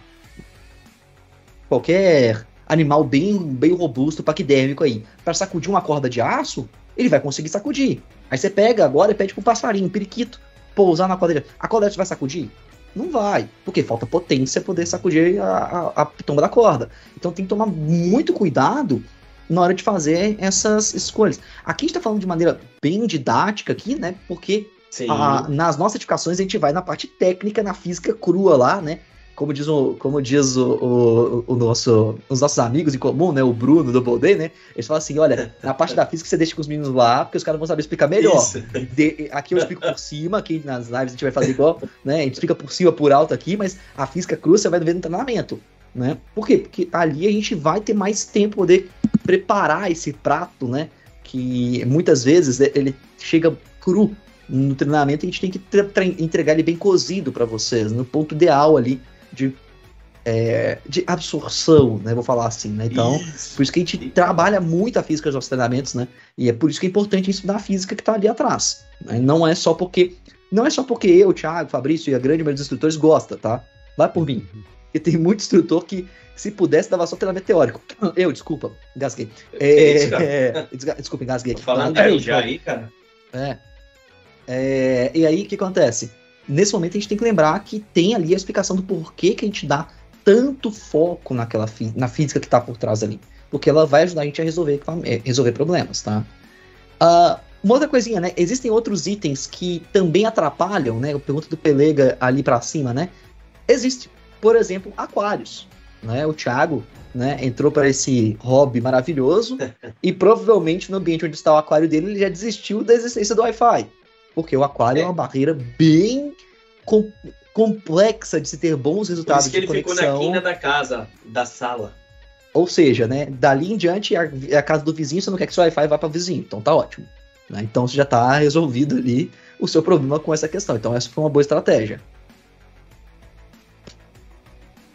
qualquer animal bem, bem robusto, paquidérmico aí, para sacudir uma corda de aço, ele vai conseguir sacudir. Aí você pega agora e pede pro passarinho, periquito, pousar na corda. A corda vai sacudir? Não vai, porque falta potência poder sacudir a, a, a tomba da corda. Então tem que tomar muito cuidado na hora de fazer essas escolhas. Aqui a gente está falando de maneira bem didática aqui, né? Porque a, nas nossas certificações a gente vai na parte técnica, na física crua lá, né? Como diz o, como diz o, o, o, nosso, os nossos amigos em comum, né? O Bruno do Bolden, né? Eles falam assim: olha, na parte da física você deixa com os meninos lá, porque os caras vão saber explicar melhor. De, aqui eu explico por cima, aqui nas lives a gente vai fazer igual, né? A gente explica por cima, por alto aqui, mas a física crua você vai ver no treinamento. Né? Por quê? Porque ali a gente vai ter mais tempo poder preparar esse prato, né? Que muitas vezes ele chega cru no treinamento e a gente tem que entregar ele bem cozido para vocês, no ponto ideal ali de, é, de absorção, né? Vou falar assim, né? Então, isso. por isso que a gente trabalha muito a física dos treinamentos, né? E é por isso que é importante estudar a física que está ali atrás. Né? Não é só porque. Não é só porque eu, Thiago, Fabrício e a grande maioria dos instrutores gosta, tá? Vai por mim. Porque tem muito instrutor que, se pudesse, dava só treinamento teórico. Eu, desculpa, engasguei. É, é, desculpa, engasguei. Tô falando aí já aí, cara. É. é. E aí, o que acontece? Nesse momento a gente tem que lembrar que tem ali a explicação do porquê que a gente dá tanto foco naquela na física que está por trás ali. Porque ela vai ajudar a gente a resolver, é, resolver problemas, tá? Uh, uma outra coisinha, né? Existem outros itens que também atrapalham, né? Eu pergunto do Pelega ali para cima, né? Existe, por exemplo, aquários. Né? O Thiago né, entrou para esse hobby maravilhoso e provavelmente no ambiente onde está o aquário dele ele já desistiu da existência do Wi-Fi. Porque o aquário é, é uma barreira bem com, complexa de se ter bons resultados Por isso que ele conexão. ficou na quina da casa, da sala. Ou seja, né, dali em diante a, a casa do vizinho, você não quer que seu Wi-Fi vá para o vizinho, então tá ótimo. Né? Então você já está resolvido ali o seu problema com essa questão. Então essa foi uma boa estratégia.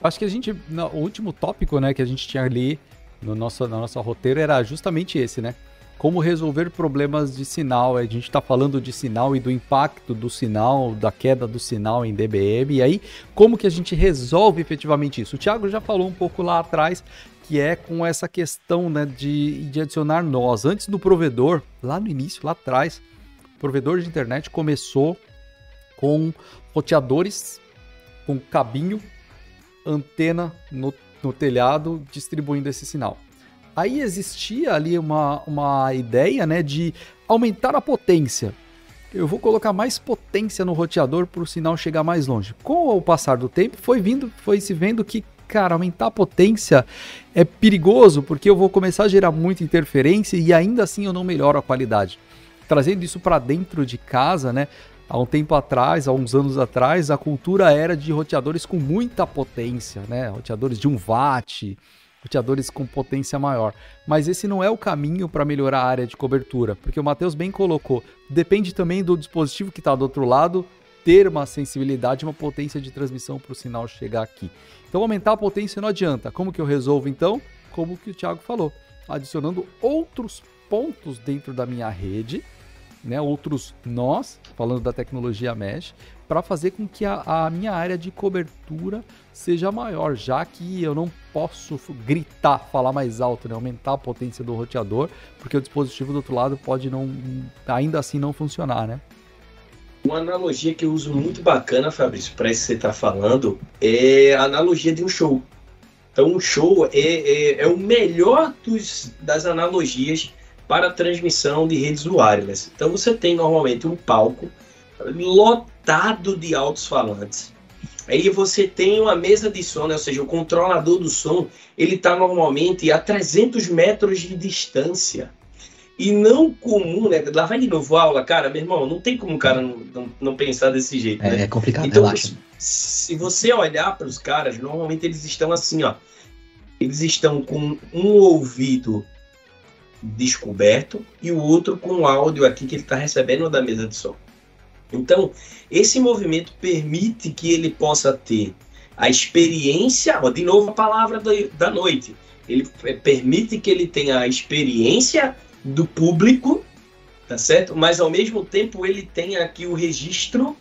Acho que a gente, no, o último tópico, né, que a gente tinha ali no nosso, no nosso roteiro era justamente esse, né? Como resolver problemas de sinal. A gente está falando de sinal e do impacto do sinal, da queda do sinal em dBm. E aí, como que a gente resolve efetivamente isso? O Thiago já falou um pouco lá atrás que é com essa questão né, de, de adicionar nós. Antes do provedor, lá no início, lá atrás, o provedor de internet começou com roteadores, com cabinho, antena no, no telhado, distribuindo esse sinal. Aí existia ali uma, uma ideia né, de aumentar a potência. Eu vou colocar mais potência no roteador para o sinal chegar mais longe. Com o passar do tempo, foi vindo, foi se vendo que, cara, aumentar a potência é perigoso porque eu vou começar a gerar muita interferência e ainda assim eu não melhoro a qualidade. Trazendo isso para dentro de casa, né? Há um tempo atrás, há uns anos atrás, a cultura era de roteadores com muita potência, né? Roteadores de 1 watt, roteadores com potência maior. Mas esse não é o caminho para melhorar a área de cobertura, porque o Matheus bem colocou. Depende também do dispositivo que está do outro lado ter uma sensibilidade, uma potência de transmissão para o sinal chegar aqui. Então aumentar a potência não adianta. Como que eu resolvo então? Como que o Thiago falou, adicionando outros pontos dentro da minha rede, né, outros nós, falando da tecnologia mesh, para fazer com que a, a, minha área de cobertura seja maior, já que eu não posso gritar, falar mais alto, né, aumentar a potência do roteador, porque o dispositivo do outro lado pode não, ainda assim não funcionar, né? Uma analogia que eu uso muito bacana, Fabrício, para isso que você está falando, é a analogia de um show. Então, um show é, é, é o melhor dos, das analogias para transmissão de redes wireless. Então, você tem normalmente um palco lotado de altos falantes. Aí você tem uma mesa de som, né? ou seja, o controlador do som, ele está normalmente a 300 metros de distância. E não comum, né? Lá vai de novo a aula, cara, meu irmão, não tem como o cara não, não, não pensar desse jeito. É, né? é complicado, então, relaxa. Se você olhar para os caras, normalmente eles estão assim, ó. Eles estão com um ouvido descoberto e o outro com o áudio aqui que ele está recebendo da mesa de som. Então, esse movimento permite que ele possa ter a experiência, ó, de novo a palavra da noite, ele permite que ele tenha a experiência do público, tá certo? Mas ao mesmo tempo ele tem aqui o registro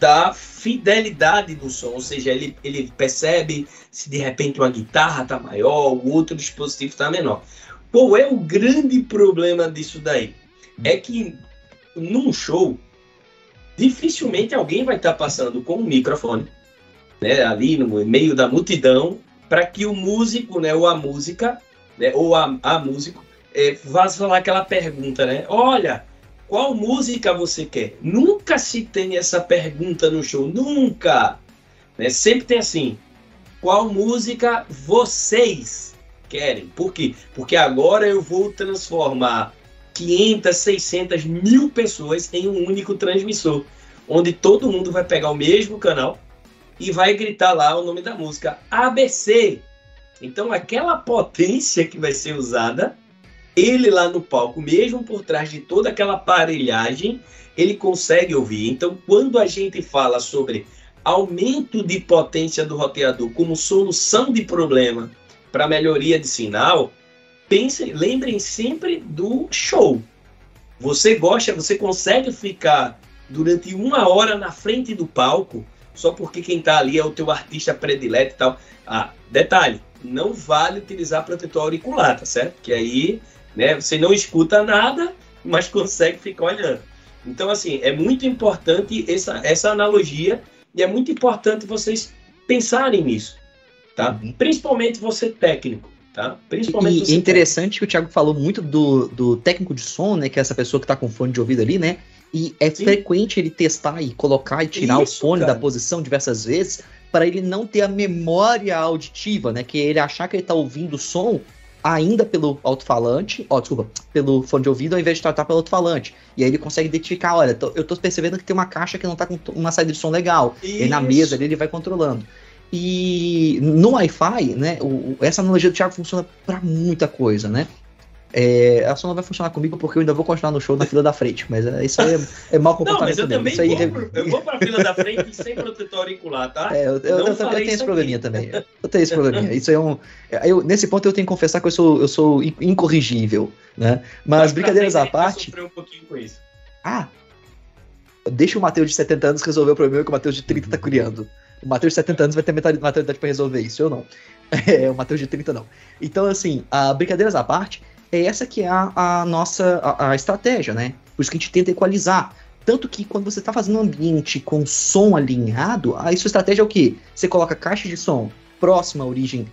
da fidelidade do som, ou seja, ele, ele percebe se de repente uma guitarra tá maior, o outro dispositivo tá menor. Qual é o grande problema disso daí? É que num show, dificilmente alguém vai estar tá passando com um microfone, né, ali no meio da multidão, para que o músico, né, ou a música, né, ou a, a músico, é, vá falar aquela pergunta, né? Olha, qual música você quer? Nunca se tem essa pergunta no show, nunca. Né? Sempre tem assim, qual música vocês querem? Por quê? Porque agora eu vou transformar 500, 600, mil pessoas em um único transmissor, onde todo mundo vai pegar o mesmo canal e vai gritar lá o nome da música ABC. Então aquela potência que vai ser usada ele lá no palco, mesmo por trás de toda aquela aparelhagem, ele consegue ouvir. Então, quando a gente fala sobre aumento de potência do roteador como solução de problema para melhoria de sinal, pensem, lembrem sempre do show. Você gosta, você consegue ficar durante uma hora na frente do palco só porque quem está ali é o teu artista predileto e tal. Ah, detalhe, não vale utilizar protetor auricular, tá certo? Que aí né? Você não escuta nada, mas consegue ficar olhando. Então, assim, é muito importante essa, essa analogia e é muito importante vocês pensarem nisso, tá? Uhum. Principalmente você técnico, tá? Principalmente e, é interessante técnico. que o Thiago falou muito do, do técnico de som, né? Que é essa pessoa que está com fone de ouvido ali, né? E é Sim. frequente ele testar e colocar e tirar Isso, o fone cara. da posição diversas vezes para ele não ter a memória auditiva, né? Que ele achar que ele está ouvindo o som ainda pelo alto-falante, ó, desculpa, pelo fone de ouvido ao invés de tratar pelo alto-falante. E aí ele consegue identificar, olha, eu tô percebendo que tem uma caixa que não tá com uma saída de som legal. Isso. E aí na mesa ali ele vai controlando. E no Wi-Fi, né, o, essa analogia do Thiago funciona para muita coisa, né? É, ela só não vai funcionar comigo porque eu ainda vou continuar no show na fila da frente, mas é, isso aí é, é mau comportamento. Não, mas eu também vou, aí... eu vou pra fila da frente sem protetor auricular, tá? É, eu, eu, eu, eu tenho esse probleminha também. Eu tenho esse probleminha. Isso é um. Eu, nesse ponto eu tenho que confessar que eu sou, eu sou incorrigível, né? Mas, mas brincadeiras à parte. Um pouquinho com isso. Ah! Deixa o Matheus de 70 anos resolver o problema que o Matheus de 30 tá criando. O Matheus de 70 anos vai ter maturidade para resolver isso, eu não. É, o Matheus de 30 não. Então, assim, a brincadeiras à parte, é essa que é a, a nossa a, a, estratégia, né? Por isso que a gente tenta equalizar. Tanto que quando você está fazendo um ambiente com som alinhado, aí sua estratégia é o quê? Você coloca caixa de som próxima à origem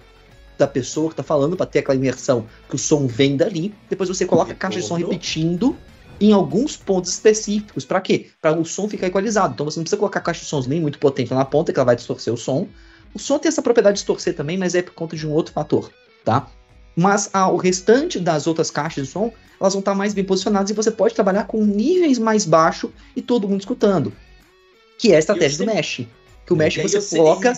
da pessoa que está falando, para ter aquela imersão que o som vem dali. Depois você coloca a caixa de som repetindo em alguns pontos específicos. Para quê? Para o som ficar equalizado. Então você não precisa colocar caixa de sons nem muito potente na ponta, que ela vai distorcer o som. O som tem essa propriedade de distorcer também, mas é por conta de um outro fator, tá? mas ah, o restante das outras caixas de som elas vão estar mais bem posicionadas e você pode trabalhar com níveis mais baixos e todo mundo escutando. Que é a estratégia do Mesh. Que o Mesh você coloca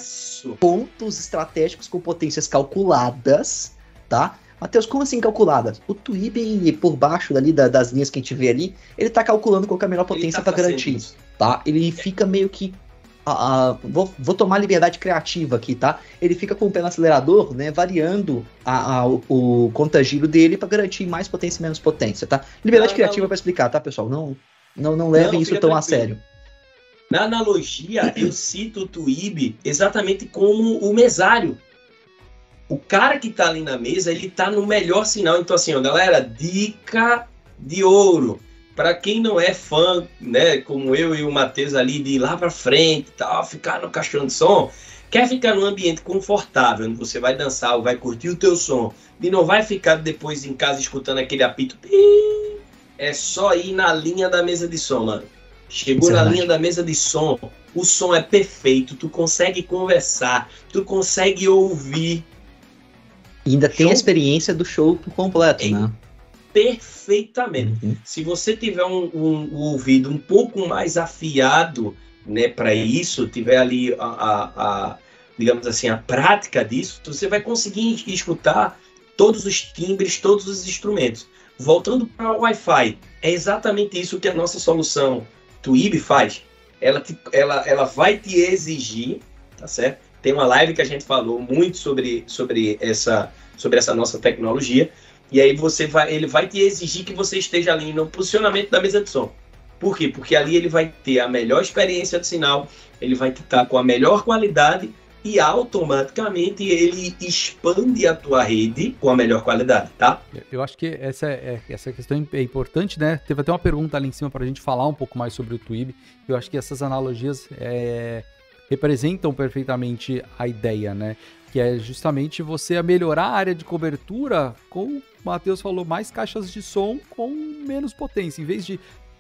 pontos estratégicos com potências calculadas, tá? Matheus, como assim calculadas? O Twib, por baixo dali da, das linhas que a gente vê ali, ele tá calculando qual é a melhor potência tá para garantir, tá? Ele fica meio que a, a, vou, vou tomar liberdade criativa aqui, tá? Ele fica com o pé no acelerador, né? Variando a, o, o contagiro dele para garantir mais potência e menos potência, tá? Liberdade não, criativa para explicar, tá, pessoal? Não, não, não levem não, isso tão tranquilo. a sério. Na analogia, eu cito o Twib exatamente como o mesário. O cara que tá ali na mesa, ele tá no melhor sinal. Então, assim, ó, galera, dica de ouro. Para quem não é fã, né, como eu e o Matheus ali, de ir lá para frente, tal, ficar no caixão de som, quer ficar num ambiente confortável, onde você vai dançar ou vai curtir o teu som, e não vai ficar depois em casa escutando aquele apito, é só ir na linha da mesa de som, mano. Chegou na linha da mesa de som, o som é perfeito, tu consegue conversar, tu consegue ouvir. E ainda show. tem a experiência do show completo, é né? Perfeitamente. Uhum. Se você tiver um, um, um, ouvido um pouco mais afiado, né, para isso, tiver ali a, a, a, digamos assim, a prática disso, você vai conseguir escutar todos os timbres, todos os instrumentos. Voltando para o Wi-Fi, é exatamente isso que a nossa solução Twib faz. Ela, te, ela, ela vai te exigir, tá certo? Tem uma live que a gente falou muito sobre, sobre, essa, sobre essa nossa tecnologia. E aí você vai, ele vai te exigir que você esteja ali no posicionamento da mesa de som. Por quê? Porque ali ele vai ter a melhor experiência de sinal, ele vai estar com a melhor qualidade e automaticamente ele expande a tua rede com a melhor qualidade, tá? Eu acho que essa, é, essa questão é importante, né? Teve até uma pergunta ali em cima para a gente falar um pouco mais sobre o Twib. Eu acho que essas analogias é, representam perfeitamente a ideia, né? Que é justamente você melhorar a área de cobertura com, o Matheus falou, mais caixas de som com menos potência. Em vez de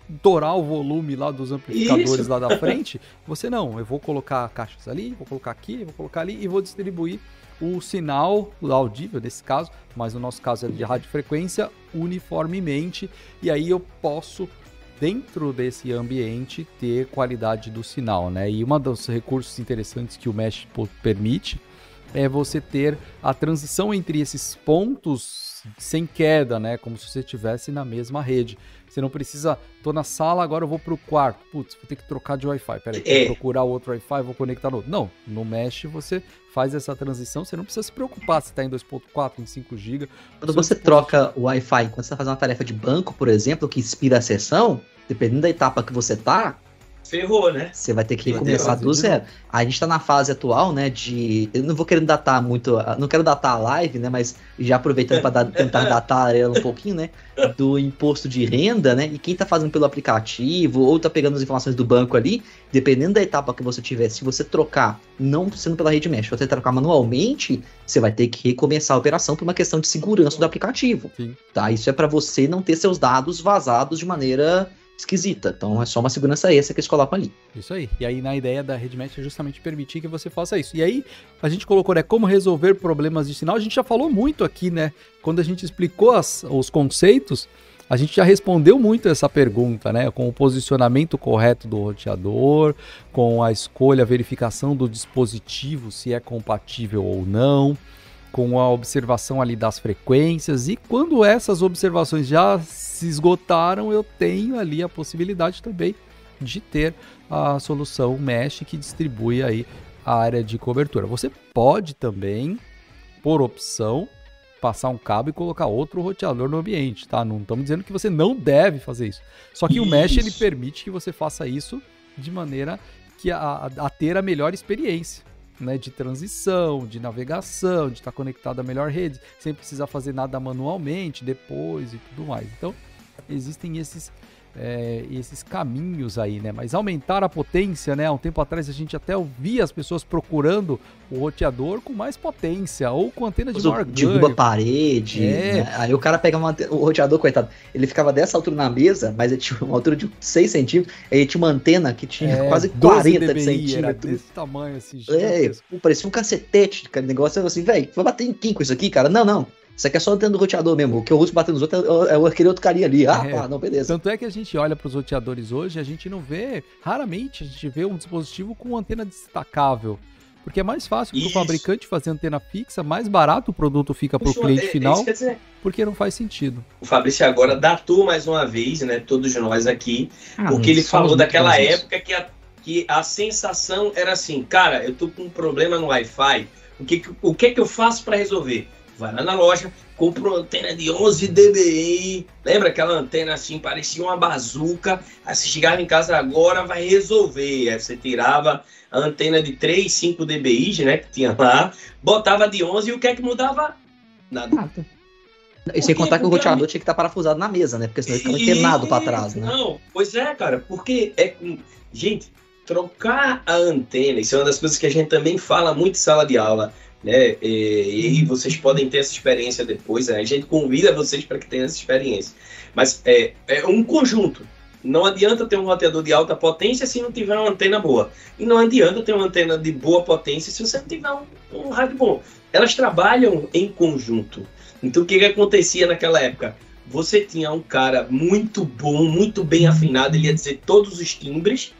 dourar o volume lá dos amplificadores Isso. lá da frente, você não, eu vou colocar caixas ali, vou colocar aqui, vou colocar ali e vou distribuir o sinal audível nesse caso, mas no nosso caso é de radiofrequência uniformemente e aí eu posso dentro desse ambiente ter qualidade do sinal, né? E um dos recursos interessantes que o Mesh permite é você ter a transição entre esses pontos sem queda, né? Como se você estivesse na mesma rede. Você não precisa, tô na sala, agora eu vou pro quarto. Putz, vou ter que trocar de Wi-Fi. Peraí, é. vou procurar outro Wi-Fi, vou conectar no outro. Não, no Mesh você faz essa transição, você não precisa se preocupar se está em 2.4, em 5 GB. Quando você troca o Wi-Fi, quando você está fazendo uma tarefa de banco, por exemplo, que inspira a sessão, dependendo da etapa que você tá, ferrou, né? Você vai ter que recomeçar do zero. A gente tá na fase atual, né, de... Eu não vou querendo datar muito... Não quero datar a live, né, mas já aproveitando para tentar datar ela um pouquinho, né, do imposto de renda, né, e quem tá fazendo pelo aplicativo ou tá pegando as informações do banco ali, dependendo da etapa que você tiver, se você trocar, não sendo pela rede mesh, você trocar manualmente, você vai ter que recomeçar a operação por uma questão de segurança do aplicativo, Sim. tá? Isso é para você não ter seus dados vazados de maneira esquisita. Então é só uma segurança extra que eles colocam ali. Isso aí. E aí na ideia da RedMatch é justamente permitir que você faça isso. E aí a gente colocou, né, como resolver problemas de sinal. A gente já falou muito aqui, né, quando a gente explicou as, os conceitos, a gente já respondeu muito essa pergunta, né? Com o posicionamento correto do roteador, com a escolha, a verificação do dispositivo, se é compatível ou não, com a observação ali das frequências. E quando essas observações já se esgotaram, eu tenho ali a possibilidade também de ter a solução mesh que distribui aí a área de cobertura. Você pode também, por opção, passar um cabo e colocar outro roteador no ambiente, tá? Não estamos dizendo que você não deve fazer isso. Só que isso. o mesh ele permite que você faça isso de maneira que a, a ter a melhor experiência. Né, de transição, de navegação, de estar conectado à melhor rede, sem precisar fazer nada manualmente depois e tudo mais. Então, existem esses, é, esses caminhos aí, né? Mas aumentar a potência, né? Há um tempo atrás a gente até ouvia as pessoas procurando o roteador com mais potência ou com antena de maior Derruba parede. É. Né? Aí o cara pega uma, o roteador, coitado, ele ficava dessa altura na mesa, mas ele tinha uma altura de 6 centímetros, aí tinha uma antena que tinha é, quase 40 dBi, centímetros. desse tamanho, assim, É, parecia um cacetete, cara, negócio assim, velho, vai bater em quem com isso aqui, cara? Não, não. Isso aqui é só dentro do roteador mesmo. O que eu uso batendo nos outros é, é aquele outro carinha ali. Ah, é. pá, não, beleza. Tanto é que a gente olha para os roteadores hoje, a gente não vê, raramente a gente vê um dispositivo com antena destacável. Porque é mais fácil para o fabricante fazer antena fixa, mais barato o produto fica para o cliente é, final, dizer, porque não faz sentido. O Fabrício agora datou mais uma vez, né, todos nós aqui, ah, porque ele falou daquela época que a que a sensação era assim, cara, eu tô com um problema no Wi-Fi, o que, o que, que eu faço para resolver? Vai lá na loja, compra uma antena de 11 dBi, lembra aquela antena assim, parecia uma bazuca, aí você chegava em casa agora, vai resolver, aí você tirava a antena de 3, 5 dBi, né, que tinha lá, botava de 11 e o que é que mudava? Nada. Nada. E sem contar que o roteador tinha que estar parafusado na mesa, né? Porque senão ele ficava queimado para trás, né? Não, pois é, cara, porque é. Gente, trocar a antena, isso é uma das coisas que a gente também fala muito em sala de aula, né? E, e vocês podem ter essa experiência depois, né? a gente convida vocês para que tenham essa experiência. Mas é, é um conjunto. Não adianta ter um roteador de alta potência se não tiver uma antena boa. E não adianta ter uma antena de boa potência se você não tiver um, um rádio bom. Elas trabalham em conjunto. Então o que, que acontecia naquela época? Você tinha um cara muito bom, muito bem afinado, ele ia dizer todos os timbres,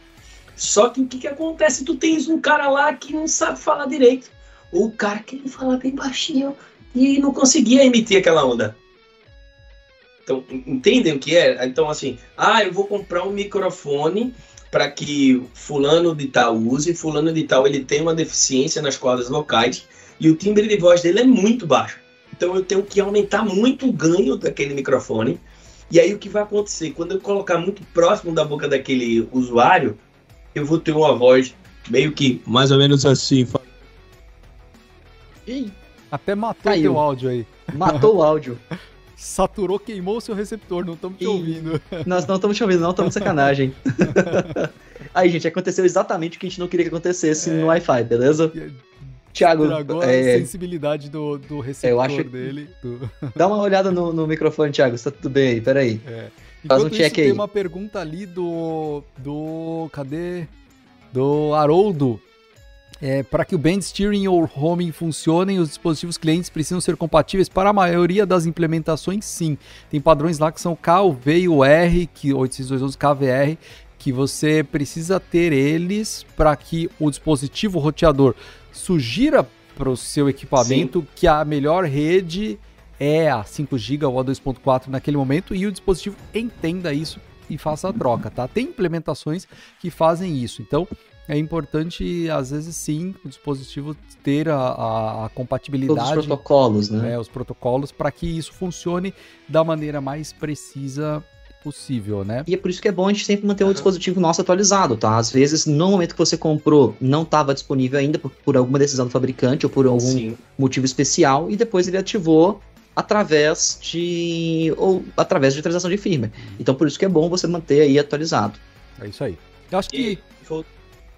só que o que, que acontece? Tu tens um cara lá que não sabe falar direito. Ou o cara que ele fala bem baixinho e não conseguia emitir aquela onda. Então, entendem o que é? Então, assim, ah, eu vou comprar um microfone para que fulano de tal use, fulano de tal ele tem uma deficiência nas cordas vocais e o timbre de voz dele é muito baixo. Então eu tenho que aumentar muito o ganho daquele microfone. E aí o que vai acontecer? Quando eu colocar muito próximo da boca daquele usuário, eu vou ter uma voz meio que mais ou menos assim. Ih, até matou o teu áudio aí. Matou o áudio. Saturou, queimou o seu receptor, não estamos te Ih, ouvindo. Nós não estamos te ouvindo, não, estamos de sacanagem. aí, gente, aconteceu exatamente o que a gente não queria que acontecesse é... no Wi-Fi, beleza? Tiago, é... a sensibilidade do, do receptor eu acho... dele. Do... Dá uma olhada no, no microfone, Thiago, está tudo bem aí, peraí. É. Faz um check isso, aí. Tem uma pergunta ali do. do. Cadê? Do Haroldo. É, para que o band steering ou homing funcionem, os dispositivos clientes precisam ser compatíveis para a maioria das implementações, sim. Tem padrões lá que são K, o V e o R, que 80211 KVR, que você precisa ter eles para que o dispositivo roteador sugira para o seu equipamento sim. que a melhor rede é a 5 GB ou a 2.4 naquele momento e o dispositivo entenda isso e faça a troca, tá? Tem implementações que fazem isso. Então, é importante, às vezes, sim, o dispositivo ter a, a, a compatibilidade. Todos os protocolos, né? É, os protocolos, para que isso funcione da maneira mais precisa possível, né? E é por isso que é bom a gente sempre manter o dispositivo nosso atualizado, tá? Às vezes, no momento que você comprou, não estava disponível ainda por, por, alguma decisão do fabricante ou por algum Sim. motivo especial, e depois ele ativou através de ou através de atualização de firmware. Então por isso que é bom você manter aí atualizado. É isso aí. Eu acho que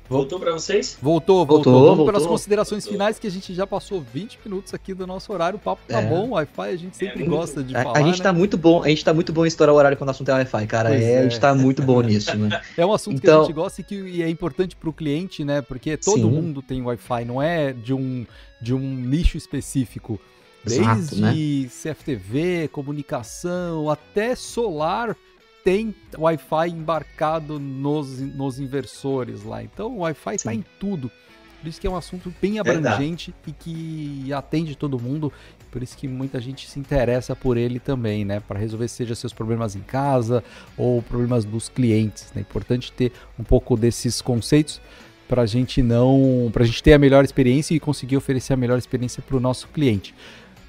Voltou para vocês? Voltou, voltou. voltou Vamos para as considerações voltou. finais, que a gente já passou 20 minutos aqui do nosso horário. O papo tá é. bom, o Wi-Fi a gente sempre é gosta de a, falar. A gente né? tá muito bom, a gente tá muito bom em estourar o horário quando o assunto é Wi-Fi, cara. É, é, A gente tá muito bom nisso, né? É um assunto então... que a então gente gosta e que é importante para o cliente, né? Porque todo Sim. mundo tem Wi-Fi, não é de um, de um nicho específico. Desde Exato, né? CFTV, comunicação, até solar tem Wi-Fi embarcado nos, nos inversores lá. Então o Wi-Fi está em tudo. Por isso que é um assunto bem abrangente e que atende todo mundo. Por isso que muita gente se interessa por ele também, né? Para resolver seja seus problemas em casa ou problemas dos clientes. É importante ter um pouco desses conceitos para a gente não, para a gente ter a melhor experiência e conseguir oferecer a melhor experiência para o nosso cliente.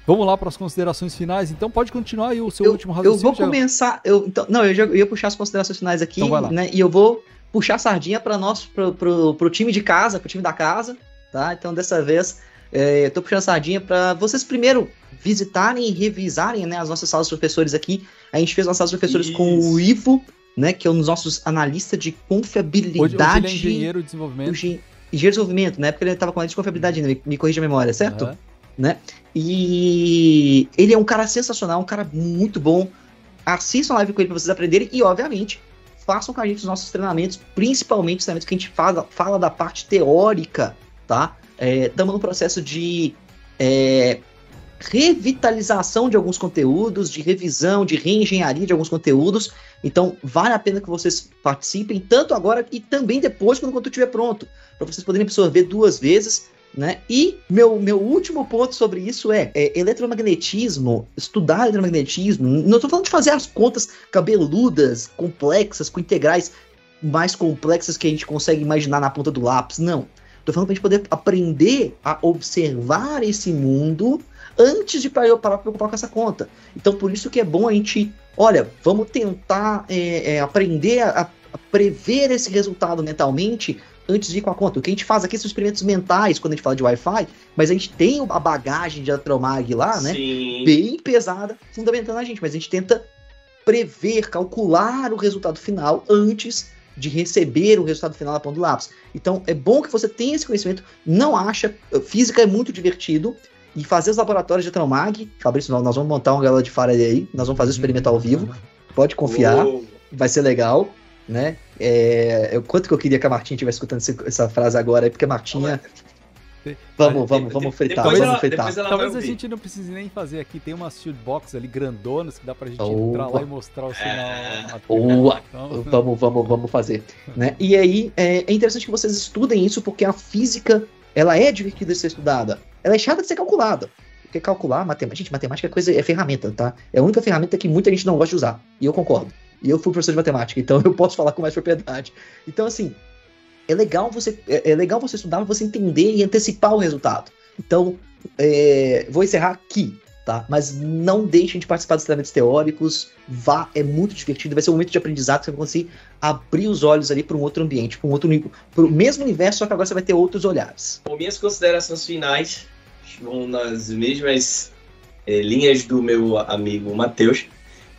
Vamos lá para as considerações finais. Então pode continuar aí o seu eu, último raciocínio. Eu vou começar. Eu, então, não, eu, já, eu ia puxar as considerações finais aqui, então né? E eu vou puxar a sardinha para nós, pro, pro time de casa, pro time da casa, tá? Então dessa vez é, eu tô puxando a sardinha para vocês primeiro visitarem e revisarem né, as nossas salas de professores aqui. A gente fez nossas salas de professores Isso. com o Ivo, né? Que é um dos nossos analistas de confiabilidade. Hoje, hoje ele é engenheiro de desenvolvimento. Engenheiro de desenvolvimento, na época ele estava com a de confiabilidade me, me corrija a memória, certo? Uhum né? E ele é um cara sensacional, um cara muito bom. Assistam a live com ele para vocês aprenderem e, obviamente, façam com a gente os nossos treinamentos, principalmente os treinamentos que a gente fala, fala da parte teórica, tá? Estamos é, no processo de é, revitalização de alguns conteúdos, de revisão, de reengenharia de alguns conteúdos. Então, vale a pena que vocês participem, tanto agora e também depois, quando o conteúdo estiver pronto, para vocês poderem absorver duas vezes né? E meu, meu último ponto sobre isso é, é eletromagnetismo, estudar eletromagnetismo. Não estou falando de fazer as contas cabeludas, complexas, com integrais. mais complexas que a gente consegue imaginar na ponta do lápis. Não. Tô falando pra gente poder aprender a observar esse mundo antes de parar para preocupar com essa conta. Então, por isso que é bom a gente, olha, vamos tentar é, é, aprender a, a, prever esse resultado mentalmente antes de ir com a conta. O que a gente faz aqui são experimentos mentais quando a gente fala de Wi-Fi, mas a gente tem a bagagem de Atromag lá, né? Sim. Bem pesada, fundamentando a gente, mas a gente tenta prever, calcular o resultado final antes de receber o resultado final na ponta do lápis. Então é bom que você tenha esse conhecimento. Não acha, física é muito divertido. E fazer os laboratórios de Tromag, Fabrício, nós vamos montar uma galera de Faraday aí, nós vamos fazer o experimento ao vivo. Pode confiar, vai ser legal, né? É, eu, quanto que eu queria que a Martinha estivesse escutando essa frase agora, porque a Martinha Vamos, vamos, vamos fritar, vamos ela, fritar. Talvez a gente não precise nem fazer aqui. Tem umas shield box ali grandonas que dá pra gente entrar lá e mostrar o sinal. É. Então... Vamos, vamos, vamos fazer. Né? E aí, é, é interessante que vocês estudem isso, porque a física, ela é divertida de ser estudada. Ela é chata de ser calculada. Porque calcular, matemática, gente, matemática é coisa, é ferramenta, tá? É a única ferramenta que muita gente não gosta de usar. E eu concordo. E eu fui professor de matemática, então eu posso falar com mais propriedade. Então, assim, é legal você é, é legal você estudar, você entender e antecipar o resultado. Então, é, vou encerrar aqui, tá? Mas não deixem de participar dos treinamentos teóricos. Vá, é muito divertido, vai ser um momento de aprendizado que você vai conseguir abrir os olhos ali para um outro ambiente, para um outro para o mesmo universo, só que agora você vai ter outros olhares. Bom, minhas considerações finais vão nas mesmas é, linhas do meu amigo Matheus.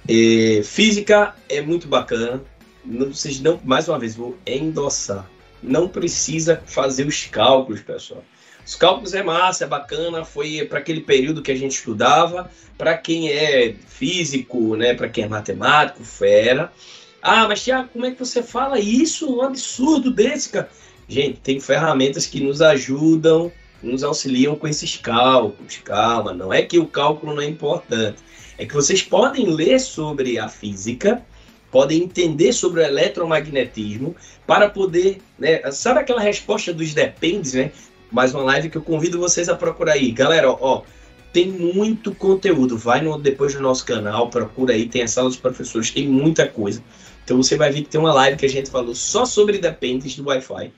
É, física é muito bacana. Não, vocês não, mais uma vez, vou endossar não precisa fazer os cálculos, pessoal. Os cálculos é massa, é bacana, foi para aquele período que a gente estudava, para quem é físico, né, para quem é matemático, fera. Ah, mas Tiago, como é que você fala isso? Um absurdo desse, cara. Gente, tem ferramentas que nos ajudam, nos auxiliam com esses cálculos. Calma, não é que o cálculo não é importante. É que vocês podem ler sobre a física podem entender sobre o eletromagnetismo para poder, né, sabe aquela resposta dos dependes, né? Mais uma live que eu convido vocês a procurar aí. Galera, ó, tem muito conteúdo. Vai no, depois do nosso canal, procura aí, tem a sala dos professores, tem muita coisa. Então você vai ver que tem uma live que a gente falou só sobre dependentes do Wi-Fi.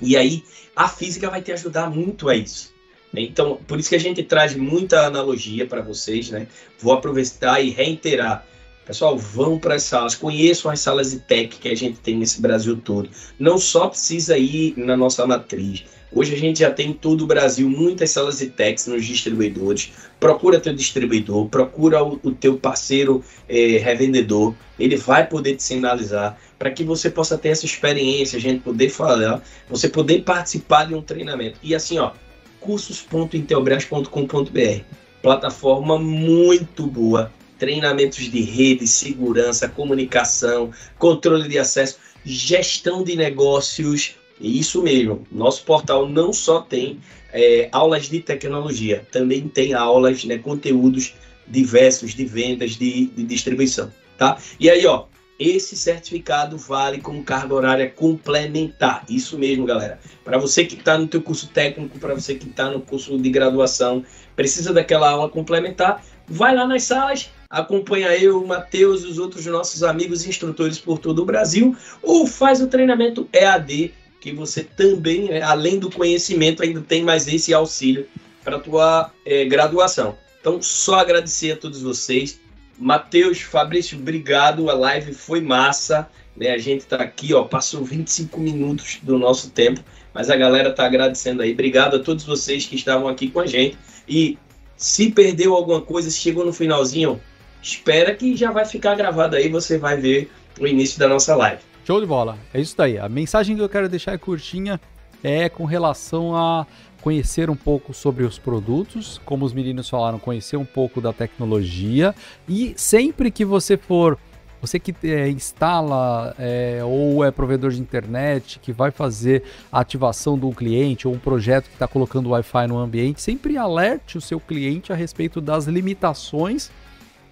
E aí a física vai te ajudar muito a isso. Então, por isso que a gente traz muita analogia para vocês, né? Vou aproveitar e reiterar Pessoal, vão para as salas, conheçam as salas de tech que a gente tem nesse Brasil todo. Não só precisa ir na nossa matriz. Hoje a gente já tem em todo o Brasil muitas salas de techs nos distribuidores. Procura teu distribuidor, procura o, o teu parceiro é, revendedor. Ele vai poder te sinalizar para que você possa ter essa experiência, a gente poder falar, você poder participar de um treinamento. E assim, ó, cursos.intelbras.com.br, plataforma muito boa treinamentos de rede, segurança, comunicação, controle de acesso, gestão de negócios. Isso mesmo, nosso portal não só tem é, aulas de tecnologia, também tem aulas, né, conteúdos diversos de vendas, de, de distribuição, tá? E aí, ó, esse certificado vale como carga horária complementar. Isso mesmo, galera. Para você que está no teu curso técnico, para você que está no curso de graduação, precisa daquela aula complementar, vai lá nas salas, acompanha eu, o Matheus e os outros nossos amigos instrutores por todo o Brasil, ou faz o treinamento EAD, que você também, né, além do conhecimento, ainda tem mais esse auxílio para a tua é, graduação. Então, só agradecer a todos vocês. Matheus, Fabrício, obrigado. A live foi massa. Né? A gente está aqui, ó, passou 25 minutos do nosso tempo, mas a galera está agradecendo aí. Obrigado a todos vocês que estavam aqui com a gente. E se perdeu alguma coisa, se chegou no finalzinho, espera que já vai ficar gravado aí, você vai ver o início da nossa live. Show de bola. É isso daí. A mensagem que eu quero deixar é curtinha, é com relação a conhecer um pouco sobre os produtos, como os meninos falaram, conhecer um pouco da tecnologia e sempre que você for você que é, instala é, ou é provedor de internet, que vai fazer a ativação do cliente ou um projeto que está colocando Wi-Fi no ambiente, sempre alerte o seu cliente a respeito das limitações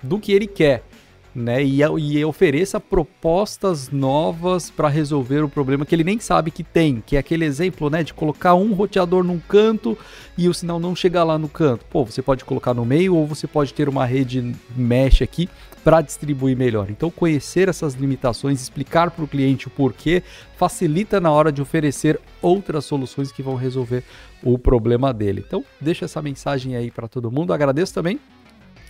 do que ele quer. Né? E, e ofereça propostas novas para resolver o problema que ele nem sabe que tem, que é aquele exemplo, né, de colocar um roteador num canto e o sinal não chegar lá no canto. Pô, você pode colocar no meio ou você pode ter uma rede mesh aqui para distribuir melhor. Então, conhecer essas limitações, explicar para o cliente o porquê, facilita na hora de oferecer outras soluções que vão resolver o problema dele. Então, deixa essa mensagem aí para todo mundo. Agradeço também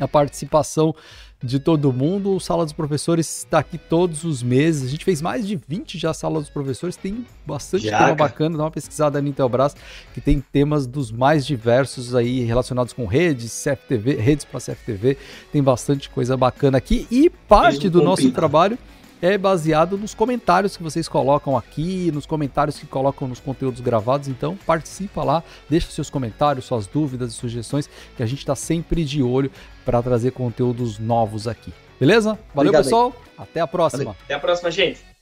a participação de todo mundo. O Sala dos Professores está aqui todos os meses. A gente fez mais de 20 já Sala dos Professores. Tem bastante já, tema cara. bacana. Dá uma pesquisada na Intelbras, que tem temas dos mais diversos aí relacionados com redes, CFTV, redes para CFTV. Tem bastante coisa bacana aqui. E parte do nosso trabalho é baseado nos comentários que vocês colocam aqui, nos comentários que colocam nos conteúdos gravados. Então, participa lá, deixa seus comentários, suas dúvidas e sugestões, que a gente está sempre de olho para trazer conteúdos novos aqui. Beleza? Valeu, Obrigado, pessoal. Aí. Até a próxima. Valeu. Até a próxima, gente.